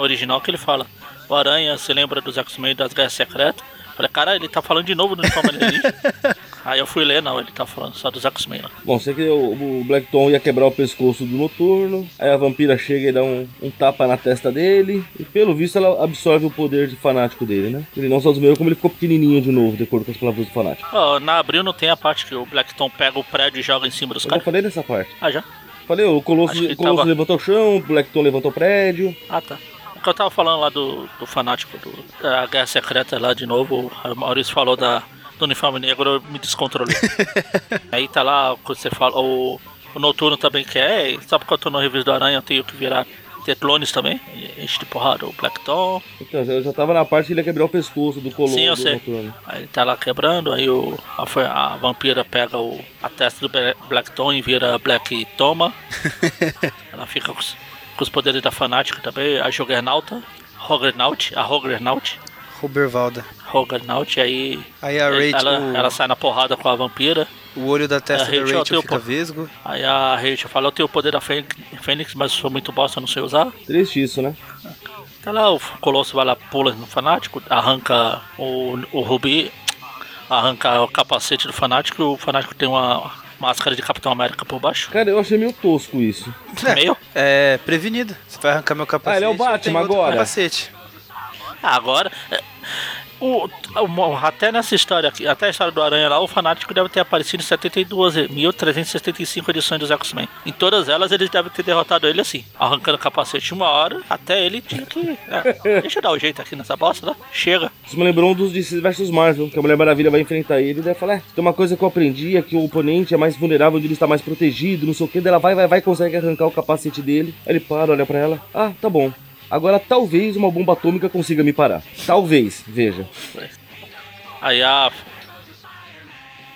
original que ele fala: O Aranha se lembra dos X-Men das Guerras Secretas. Falei, cara, ele tá falando de novo do uniforme alienígena. Aí eu fui ler, não, ele tá falando só dos X-Men lá. Bom, sei que o, o Black Tom ia quebrar o pescoço do noturno. Aí a vampira chega e dá um, um tapa na testa dele. E pelo visto ela absorve o poder de fanático dele, né? Ele não só desmaiou, como ele ficou pequenininho de novo, de acordo com as palavras do fanático. Ó, na abril não tem a parte que o Blackton pega o prédio e joga em cima dos Eu já caras. falei dessa parte. Ah, já? Falei, o Colosso, o Colosso tava- levantou o chão, o Black Tom levantou o prédio. Ah, tá. O que eu tava falando lá do, do fanático do, da Guerra Secreta lá de novo, o Maurício falou da, do uniforme negro, eu me descontrolei. Aí tá lá, você fala, o, o Noturno também quer, só porque eu tô no review do Aranha eu tenho que virar, ter clones também, enche de porrada, o Black Tom, Então, eu já tava na parte que ele ia quebrar o pescoço do Colosso Sim, eu sei. noturno. Aí ele tá lá quebrando, aí o, a, a vampira pega o, a testa do Bla- Black Tom e vira Black Toma. Ela fica com os, com os poderes da fanática também, a Juggernaut, Roggernaut, a Roggernaut, Robervalda. Roggernaut, aí Aí a Rachel, ela, ela sai na porrada com a vampira. O olho da testa a da Rachel Rachel fica vesgo. Aí a Rachel fala, eu tenho o poder da Fênix, mas sou muito bosta, não sei usar. Triste isso, né? Tá lá, o Colosso vai lá, pula no fanático, arranca o, o Rubi, arranca o capacete do fanático e o fanático tem uma máscara de Capitão América por baixo. Cara, eu achei meio tosco isso. Meio. É, prevenido. Você vai arrancar meu capacete. Ah, ele é o Batman agora. Capacete. Ah, agora. é, O, o- até nessa história aqui, até a história do Aranha lá, o Fanático deve ter aparecido em 72.375 edições dos X-Men. Em todas elas, eles devem ter derrotado ele assim, arrancando o capacete uma hora, até ele tinha que. é, deixa eu dar o jeito aqui nessa bosta, né? Chega. Isso me lembrou um dos DC vs Marvel, que a Mulher Maravilha vai enfrentar ele e daí fala, é, tem uma coisa que eu aprendi é que o oponente é mais vulnerável, ele está mais protegido, não sei o que, ela vai, vai, vai, consegue arrancar o capacete dele, aí ele para, olha pra ela, ah, tá bom. Agora talvez uma bomba atômica consiga me parar. Talvez, veja. Aí a,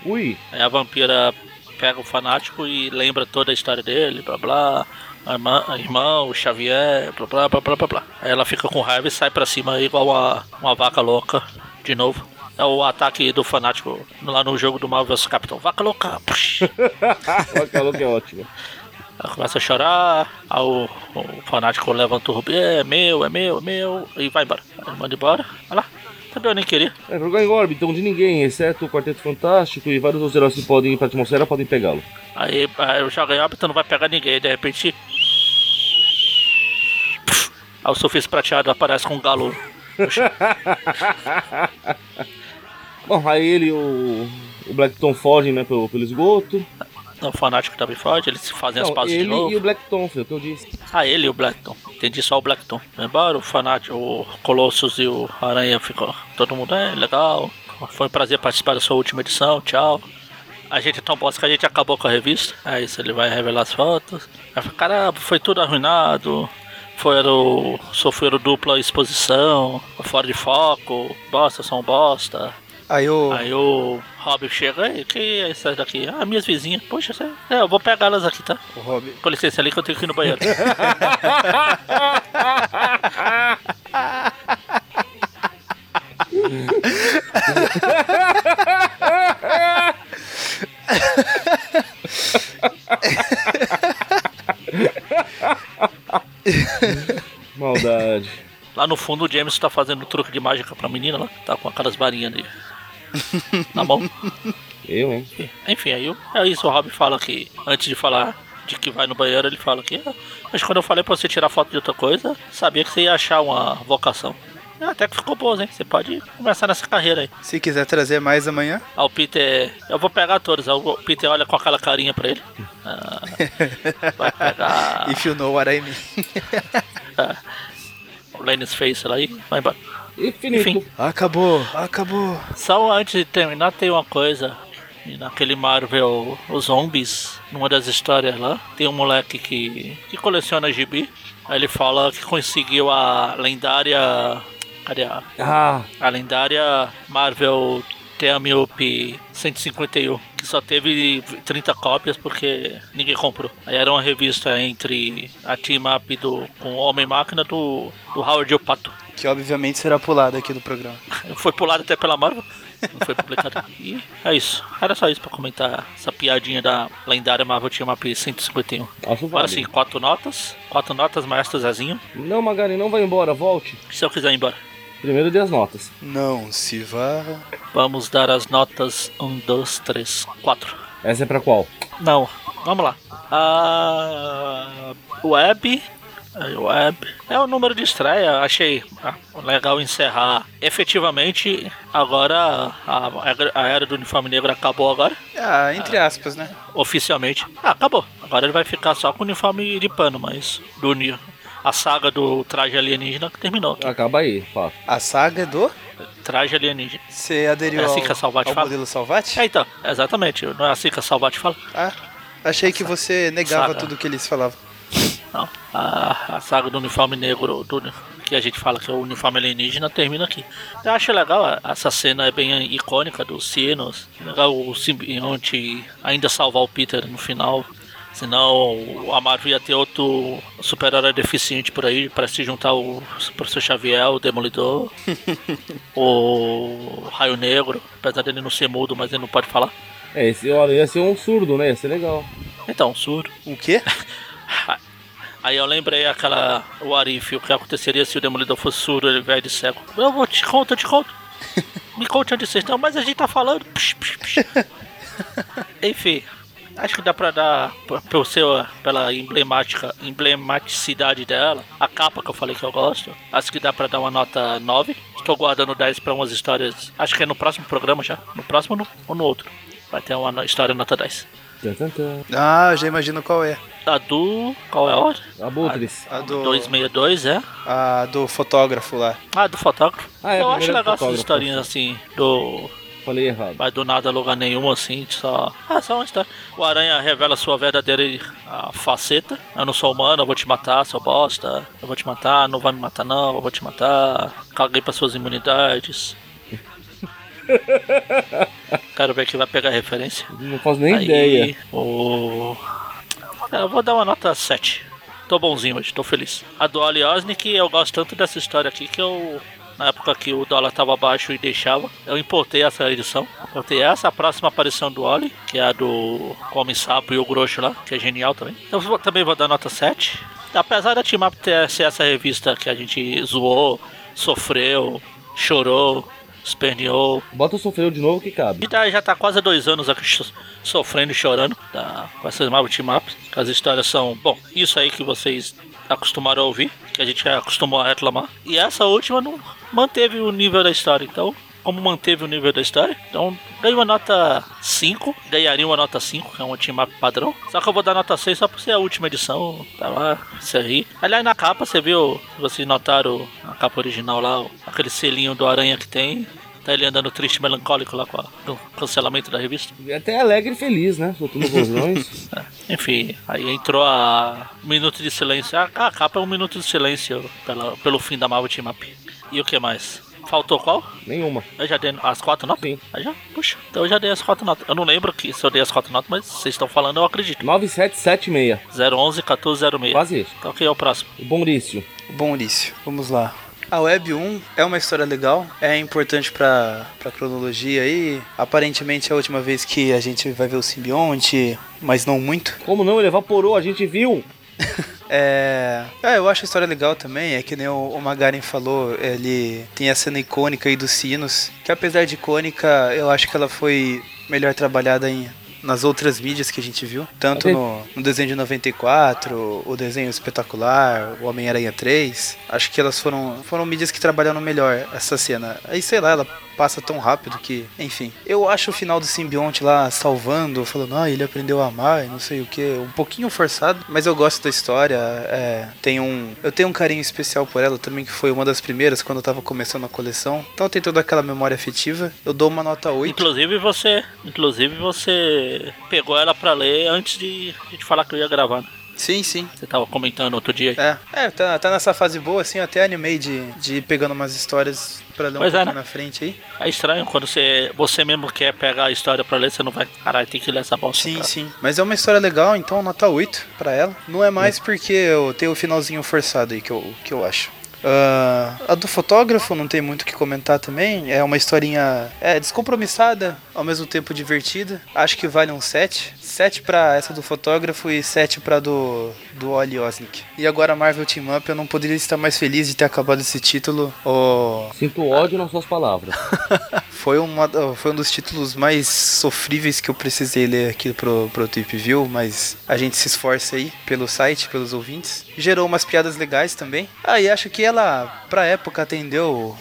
Ui, aí a vampira pega o fanático e lembra toda a história dele, blá blá. A irmã, a irmã, o Xavier, blá blá blá blá blá blá. Aí ela fica com raiva e sai pra cima igual uma, uma vaca louca, de novo. É o ataque do fanático lá no jogo do Marvel vs Capitão. Vaca louca! Aquela que é ótima. Ela começa a chorar, aí o, o fanático levanta o rubi, é meu, é meu, é meu, e vai embora. Ele manda embora, olha lá, também eu nem queria. É, jogar em órbita onde ninguém, exceto o Quarteto Fantástico e vários outros heróis que podem ir pra atmosfera, podem pegá-lo. Aí, aí joga em órbita não vai pegar ninguém, de repente. Aí o surfista prateado aparece com um galo. Bom, aí ele e o, o Blackton fogem, né, pelo, pelo esgoto. O fanático também fode, eles fazem as Não, pazes de ele novo. e o Blackton, foi o que eu disse. Ah, ele e o Blackton. Entendi só o Blackton. Embora o fanático, o Colossus e o Aranha ficou. Todo mundo é legal. Foi um prazer participar da sua última edição. Tchau. A gente é tão bosta que a gente acabou com a revista. É isso, ele vai revelar as fotos. Caramba, foi tudo arruinado. Foi o. Sofreram dupla exposição. Fora de foco. Bosta, são bosta. Aí o. Aí o Rob chega, Ei, que é isso daqui? Ah, minhas vizinhas. Poxa, é, eu vou pegar elas aqui, tá? O Rob. Com licença ali que eu tenho que ir no banheiro. Maldade. Lá no fundo o James tá fazendo truque de mágica pra menina lá. Tá com aquelas varinhas ali. Na mão. Eu, hein? Enfim, aí é isso, o Rob fala que antes de falar de que vai no banheiro, ele fala que. "Ah, Mas quando eu falei pra você tirar foto de outra coisa, sabia que você ia achar uma vocação. Ah, até que ficou boa, hein? Você pode começar nessa carreira aí. Se quiser trazer mais amanhã. Aí o Peter. Eu vou pegar todos. Aí o Peter olha com aquela carinha pra ele. Ah, vai pegar If you know what I mean. o Lenny's Face lá e vai embora. Infinito. Enfim. Acabou, acabou. Só antes de terminar, tem uma coisa. E Naquele Marvel, os zombies, numa das histórias lá, tem um moleque que, que coleciona gibi. Aí ele fala que conseguiu a lendária. Cadê a? Ah, A lendária Marvel Teamiup 151, que só teve 30 cópias porque ninguém comprou. Aí era uma revista entre a Team Up do, com o Homem-Máquina do, do Howard e o Pato. Que obviamente será pulado aqui do programa. Foi pulado até pela Marvel. Não foi publicado. E é isso. Era só isso pra comentar essa piadinha da lendária Marvel Team Up 151. acho Agora sim, quatro notas. Quatro notas, maestro Zezinho. Não, Magari, não vai embora, volte. Se eu quiser ir embora. Primeiro dê as notas. Não se vá. Vamos dar as notas 1, 2, 3, 4. Essa é pra qual? Não, vamos lá. A web. Web. É o número de estreia. Achei ah, legal encerrar. Efetivamente, agora a, a era do uniforme negro acabou agora. Ah, entre aspas, né? Oficialmente. Ah, acabou. Agora ele vai ficar só com o uniforme de pano, mas do uni- a saga do traje alienígena que terminou. Acaba aí, fato. A saga do. Traje alienígena. Você aderiu É assim ao, que a Salvati ao fala? modelo Salvati? É, então, exatamente. Não é assim que a Salvat fala? Ah, achei que você negava Saga. tudo que eles falavam. Não. A, a saga do uniforme negro, do, que a gente fala que é o uniforme alienígena, termina aqui. Eu acho legal, essa cena é bem icônica dos sinos. Legal o simbionte ainda salvar o Peter no final. Senão a Marvel ia ter outro super-herói deficiente por aí para se juntar o Professor Xavier, o Demolidor, o Raio Negro, apesar dele não ser mudo, mas ele não pode falar. É, esse, olha, ia ser um surdo, né? Ia ser legal. Então, surdo. O quê? Aí eu lembrei aquela. O Arif, o que aconteceria se o Demolidor fosse surdo ao invés de cego. Eu vou te conto, eu te conto. Me conte onde vocês estão, mas a gente tá falando. Psh, psh, psh. Enfim, Acho que dá pra dar, pelo seu, pela emblemática, emblematicidade dela, a capa que eu falei que eu gosto, acho que dá pra dar uma nota 9. Estou guardando 10 pra umas histórias, acho que é no próximo programa já. No próximo ou no, ou no outro. Vai ter uma história nota 10. Ah, já imagino qual é. A do. Qual é a hora? Abutres. A do, 262, é? a do fotógrafo lá. Ah, do fotógrafo. Ah, é, a eu acho legal essas historinhas assim, do. Falei errado. Vai do nada a lugar nenhum, assim, só. Ah, só uma história. O Aranha revela sua verdadeira a faceta. Eu não sou humano, eu vou te matar, seu bosta. Eu vou te matar, não vai me matar não, eu vou te matar. Caguei pra suas imunidades. Quero ver quem vai pegar referência. Não faço nem Aí, ideia. O... É, Eu vou dar uma nota 7. Tô bonzinho hoje, tô feliz. A do Oli Osnick, eu gosto tanto dessa história aqui que eu. Na época que o dólar tava baixo e deixava, eu importei essa edição. Importei essa, a próxima aparição do Oli, que é a do Come Sapo e o Grosso lá, que é genial também. Eu vou- também vou dar nota 7. Apesar da Team Up ter ser essa revista que a gente zoou, sofreu, chorou, esperneou, Bota o sofreu de novo que cabe. e tá- já tá quase há dois anos aqui so- sofrendo e chorando tá, com essas Marvel Team Ups. As histórias são, bom, isso aí que vocês acostumaram a ouvir, que a gente acostumou a reclamar. E essa última não manteve o nível da história. Então, como manteve o nível da história, então ganhei uma nota 5. Ganharia uma nota 5, que é um team up padrão. Só que eu vou dar nota 6 só por ser a última edição. Tá lá, isso aí. Aliás, na capa, você viu, vocês notaram a capa original lá, aquele selinho do aranha que tem. Tá ele andando triste, melancólico lá com a- no cancelamento da revista. Até alegre e feliz, né? Soltando rojões. Enfim, aí entrou a minuto de silêncio. A, a capa é um minuto de silêncio pela, pelo fim da Marvel Team Up. E o que mais? Faltou qual? Nenhuma. Eu já dei as quatro notas? Sim. Ah, já? Puxa, então eu já dei as quatro notas. Eu não lembro que, se eu dei as quatro notas, mas vocês estão falando, eu acredito. 9776. 011 1406. Quase isso. Então quem é o próximo? O Bonício. Bom, Lício, vamos lá. A Web 1 é uma história legal, é importante pra, pra cronologia aí. Aparentemente é a última vez que a gente vai ver o simbionte, mas não muito. Como não? Ele evaporou, a gente viu. É, é, eu acho a história legal também, é que nem o, o Magaren falou, ele tem a cena icônica aí dos sinos, que apesar de icônica, eu acho que ela foi melhor trabalhada em, nas outras mídias que a gente viu, tanto no, no desenho de 94, o desenho espetacular, o Homem-Aranha 3, acho que elas foram, foram mídias que trabalharam melhor essa cena. Aí sei lá, ela passa tão rápido que, enfim. Eu acho o final do simbionte lá salvando, falando, ah, ele aprendeu a amar e não sei o que, um pouquinho forçado, mas eu gosto da história. É, tem um, eu tenho um carinho especial por ela também, que foi uma das primeiras quando eu tava começando a coleção. Então tem toda aquela memória afetiva. Eu dou uma nota 8. Inclusive você. Inclusive você pegou ela pra ler antes de a gente falar que eu ia gravar. né? Sim, sim. Você tava comentando outro dia. É, é tá, tá nessa fase boa, assim, eu até animei de, de ir pegando umas histórias pra ler um Pois é, né? na frente aí. É estranho quando você, você mesmo quer pegar a história pra ler, você não vai. Caralho, tem que ler essa bosta. Sim, cara. sim. Mas é uma história legal, então nota 8 pra ela. Não é mais porque eu tenho o finalzinho forçado aí que eu, que eu acho. Ah, a do fotógrafo não tem muito o que comentar também. É uma historinha é, descompromissada, ao mesmo tempo divertida. Acho que vale um 7. 7 pra essa do fotógrafo e 7 pra do, do Oli Osnick. E agora Marvel Team Up, eu não poderia estar mais feliz de ter acabado esse título. Oh, Sinto ódio nas suas palavras. foi, uma, foi um dos títulos mais sofríveis que eu precisei ler aqui pro, pro Tip View, mas a gente se esforça aí pelo site, pelos ouvintes. Gerou umas piadas legais também. Ah, e acho que ela, pra época, atendeu.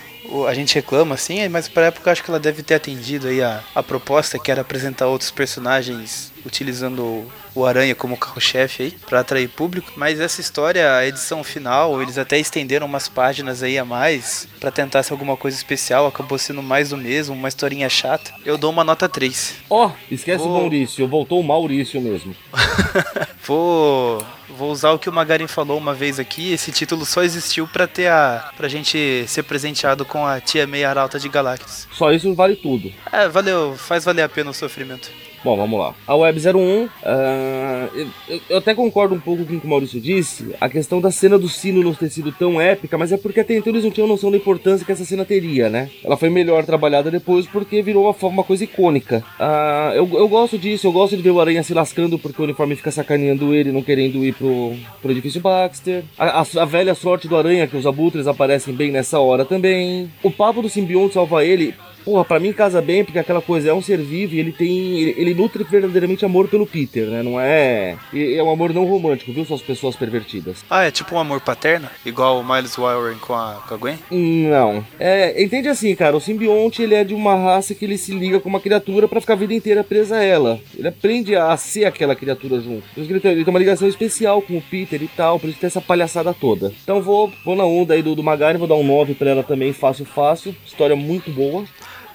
A gente reclama assim, mas pra época acho que ela deve ter atendido aí a, a proposta que era apresentar outros personagens utilizando o- o Aranha como carro-chefe aí pra atrair público. Mas essa história, a edição final, eles até estenderam umas páginas aí a mais pra tentar ser alguma coisa especial. Acabou sendo mais do mesmo, uma historinha chata. Eu dou uma nota 3. Ó, esquece Oh. o Maurício, voltou o Maurício mesmo. Vou, vou usar o que o Magarin falou uma vez aqui. Esse título só existiu pra ter a pra gente ser presenteado com a Tia Meia Arauta de Galactus. Só isso vale tudo. É, valeu, faz valer a pena o sofrimento. Bom, vamos lá. A Web 01, ah, eu, eu- até concordo um pouco com o que o Maurício disse, a questão da cena do sino não ter sido tão épica, mas é porque até então eles não tinham noção da importância que essa cena teria, né? Ela foi melhor trabalhada depois porque virou uma, uma coisa icônica. Ah, eu, eu gosto disso, eu gosto de ver o Aranha se lascando porque o uniforme fica sacaneando ele, não querendo ir pro, pro edifício Baxter. A, a- a velha sorte do Aranha, que os abutres aparecem bem nessa hora também. O papo do simbionte salva ele porra, pra mim casa bem, porque aquela coisa é um ser vivo e ele tem. Ele, ele nutre verdadeiramente amor pelo Peter, né? Não é. É um amor não romântico, viu? São as pessoas pervertidas. Ah, é tipo um amor paterno? Igual o Miles Warren com a, com a Gwen? Não. É, entende assim, cara, o simbionte ele é de uma raça que ele se liga com uma criatura para ficar a vida inteira presa a ela. Ele aprende a ser aquela criatura junto. Por isso que ele tem, ele tem uma ligação especial com o Peter e tal, por isso tem essa palhaçada toda. Então vou, vou na onda aí do, do Magari, vou dar um 9 pra ela também, fácil, fácil. História muito boa.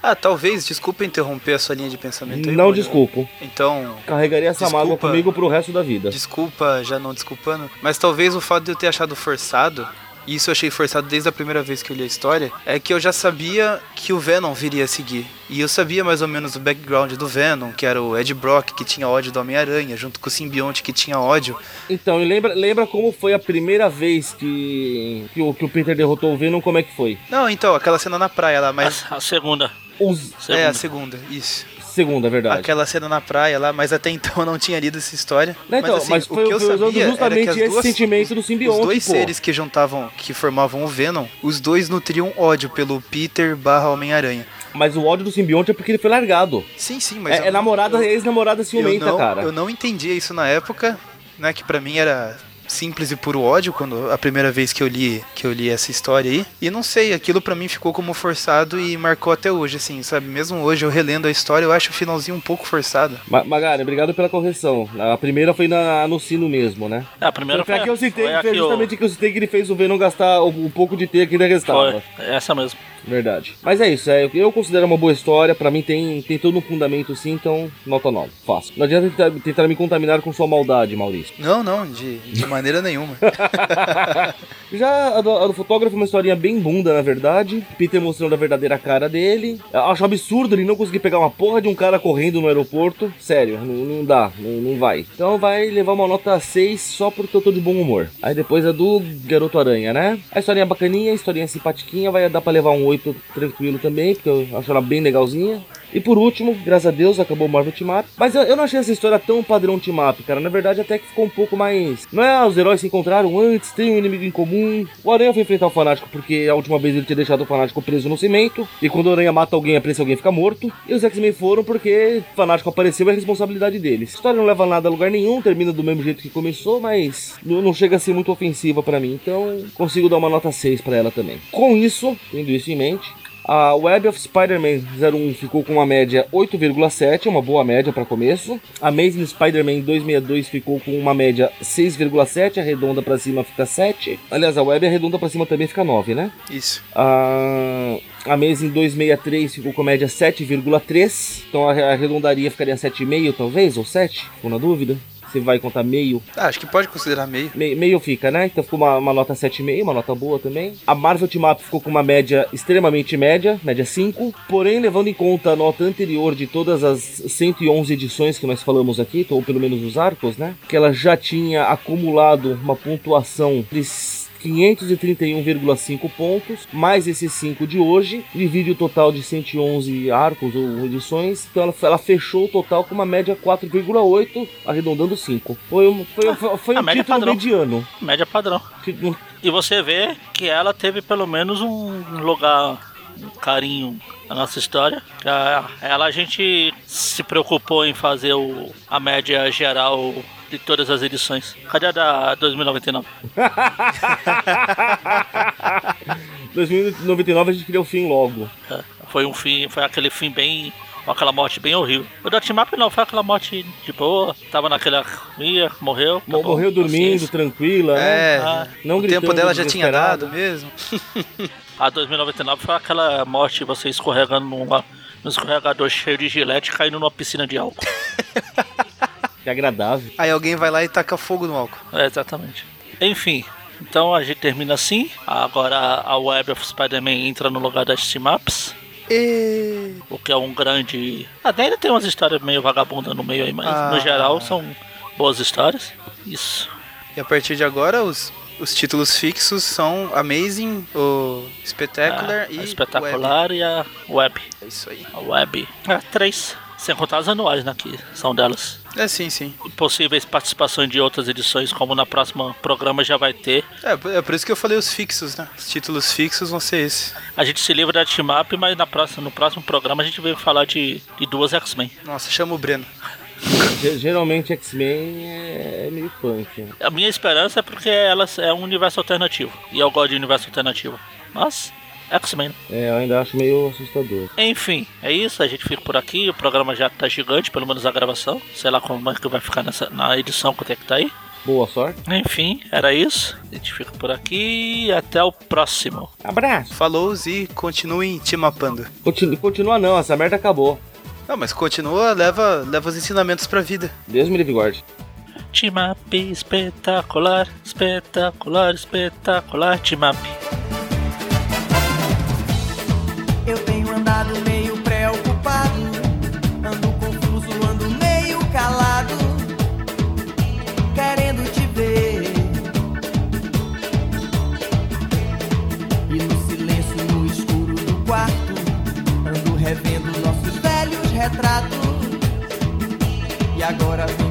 Ah, talvez, desculpa interromper a sua linha de pensamento aí, Não desculpo. Então, Carregaria essa Desculpa. mágoa comigo pro resto da vida. desculpa já não desculpando, mas talvez o fato de eu ter achado forçado, e isso eu achei forçado desde a primeira vez que eu li a história, é que eu já sabia que o Venom viria a seguir. E eu sabia mais ou menos o background do Venom, que era o Ed Brock, que tinha ódio do Homem-Aranha, junto com o simbionte que tinha ódio. Então, e lembra, lembra como foi a primeira vez que, que, o, que o Peter derrotou o Venom? Como é que foi? Não, então, aquela cena na praia lá, mas. A, a segunda. Os... É, a segunda, isso. Segunda, é verdade. Aquela cena na praia lá, mas até então eu não tinha lido essa história. Não, então, assim, mas foi, o que eu sabia era justamente que as esse duas- sentimento do simbionte, Os dois pô. seres que juntavam, que formavam o Venom, os dois nutriam ódio pelo Peter barra Homem-Aranha. Mas o ódio do simbionte é porque ele foi largado. Sim, sim, mas. é, eu é namorada, ex-namorada ciumenta, eu não, cara. Eu não entendia isso na época, né? Que pra mim era simples e puro ódio quando a primeira vez que eu li que eu li essa história aí. E não sei, aquilo pra mim ficou como forçado e marcou até hoje, assim, sabe? Mesmo hoje eu relendo a história, eu acho o finalzinho um pouco forçado. Ma Magari, obrigado pela correção. A primeira foi na, no sino mesmo, né? É, a primeira Foi foi, a que eu citei, foi a foi que justamente que eu citei que ele fez o Venom gastar o, o pouco de teia que ainda eu, restava. Foi, essa mesmo. Verdade. Mas é isso, é, eu considero uma boa história, pra mim tem, tem todo um fundamento sim, então nota 9, fácil. Não adianta tentar, tentar me contaminar com sua maldade, Maurício. Não, não, de, de maneira nenhuma. Já a do, a do fotógrafo é uma historinha bem bunda, na verdade. Peter mostrando a verdadeira cara dele. Eu Acho absurdo ele não conseguir pegar uma porra de um cara correndo no aeroporto. Sério, não, não dá, não, não vai. Então vai levar uma nota 6 só porque eu tô de bom humor. Aí depois a do Garoto Aranha, né? A historinha bacaninha, a historinha simpatiquinha, vai dar pra levar um 8 tranquilo também, porque eu acho ela bem legalzinha. E por último, graças a Deus, acabou o Marvel Team Up. Mas eu, eu não achei essa história tão padrão Team Up, cara. Na verdade, até que ficou um pouco mais. Não é, os heróis se encontraram antes, tem um inimigo em comum. O Aranha foi enfrentar o Fanático porque a última vez ele tinha deixado o Fanático preso no cimento. E quando o Aranha mata alguém, a alguém fica morto. E os X-Men foram porque o Fanático apareceu é responsabilidade deles. A história não leva nada a lugar nenhum, termina do mesmo jeito que começou, mas não, chega a ser muito ofensiva pra mim. Então, consigo dar uma nota 6 pra ela também. Com isso, tendo isso em mente, a Web of Spider-Man 01 ficou com uma média 8,7, uma boa média para começo. A Amazing Spider-Man 262 ficou com uma média 6,7, arredonda para cima fica 7. Aliás, a Web arredonda para cima também fica 9, né? Isso. A Amazing 263 ficou com média 7,3. Então a arredondaria ficaria 7,5 talvez, ou 7, ficou na dúvida. Você vai contar meio Ah, acho que pode considerar meio. Meio, meio fica, né? Então ficou uma, uma nota 7,5, uma nota boa também. A Marvel Team Up ficou com uma média extremamente média, média 5. Porém, levando em conta a nota anterior de todas as 111 edições que nós falamos aqui, ou pelo menos os arcos, né? Que ela já tinha acumulado uma pontuação de 531,5 pontos, mais esses 5 de hoje, divide o total de 111 arcos ou edições, então ela, ela fechou o total com uma média 4,8, arredondando 5. Foi um, foi, foi, foi a um título padrão. mediano. Média padrão. E você vê que ela teve pelo menos um lugar, um carinho na nossa história. A- Ela a gente se preocupou em fazer o, a média geral de todas as edições. Cadê a da 2099? 2099 a gente queria o fim logo. É, Foi um fim, foi aquele fim bem. aquela morte bem horrível. O da Team Up não, foi aquela morte de boa. Tava naquela. ia, morreu. Mo- acabou, Morreu dormindo, tranquila, né? É, Ah, não o gritando, tempo dela já tinha dado mesmo. A 2099 foi aquela morte, você escorregando numa, num escorregador cheio de gilete caindo numa piscina de álcool. Que agradável. Aí alguém vai lá e taca fogo no álcool. É, exatamente. Enfim, então a gente termina assim. Agora a Web of Spider-Man entra no lugar das Team Ups. E... O que é um grande. Até ainda tem umas histórias meio vagabundas no meio aí, mas Ah. no geral são boas histórias. Isso. e a partir de agora, os, os títulos fixos são Amazing, o Spectacular a, e a espetacular e a Web. Web. É isso aí. A Web. É, três. Sem contar as anuais, né? Que são delas. É, sim, sim. Possíveis participações de outras edições, como na próxima programa já vai ter. É, é por isso que eu falei os fixos, né? Os títulos fixos vão ser esses. A gente se livra da Team Up, mas na próxima, no próximo programa a gente vai falar de, de duas X-Men. Nossa, chama o Breno. Ge- Geralmente X-Men é meio punk. né? A minha esperança é porque elas é um universo alternativo. E eu gosto de universo alternativo. Mas, X-Men. É, eu ainda acho meio assustador. Enfim, é isso. A gente fica por aqui. O programa já tá gigante, pelo menos a gravação. Sei lá como é que vai ficar nessa, na edição quanto é que tá aí. Boa sorte. Enfim, era isso. A gente fica por aqui e até o próximo. Abraço. Falou e continuem te mapando. Continua, continua não, essa merda acabou. Não, mas continua, leva, leva os ensinamentos pra vida. Deus me livre guarde. Team Up espetacular, espetacular, espetacular, Team velhos retratos. E agora vem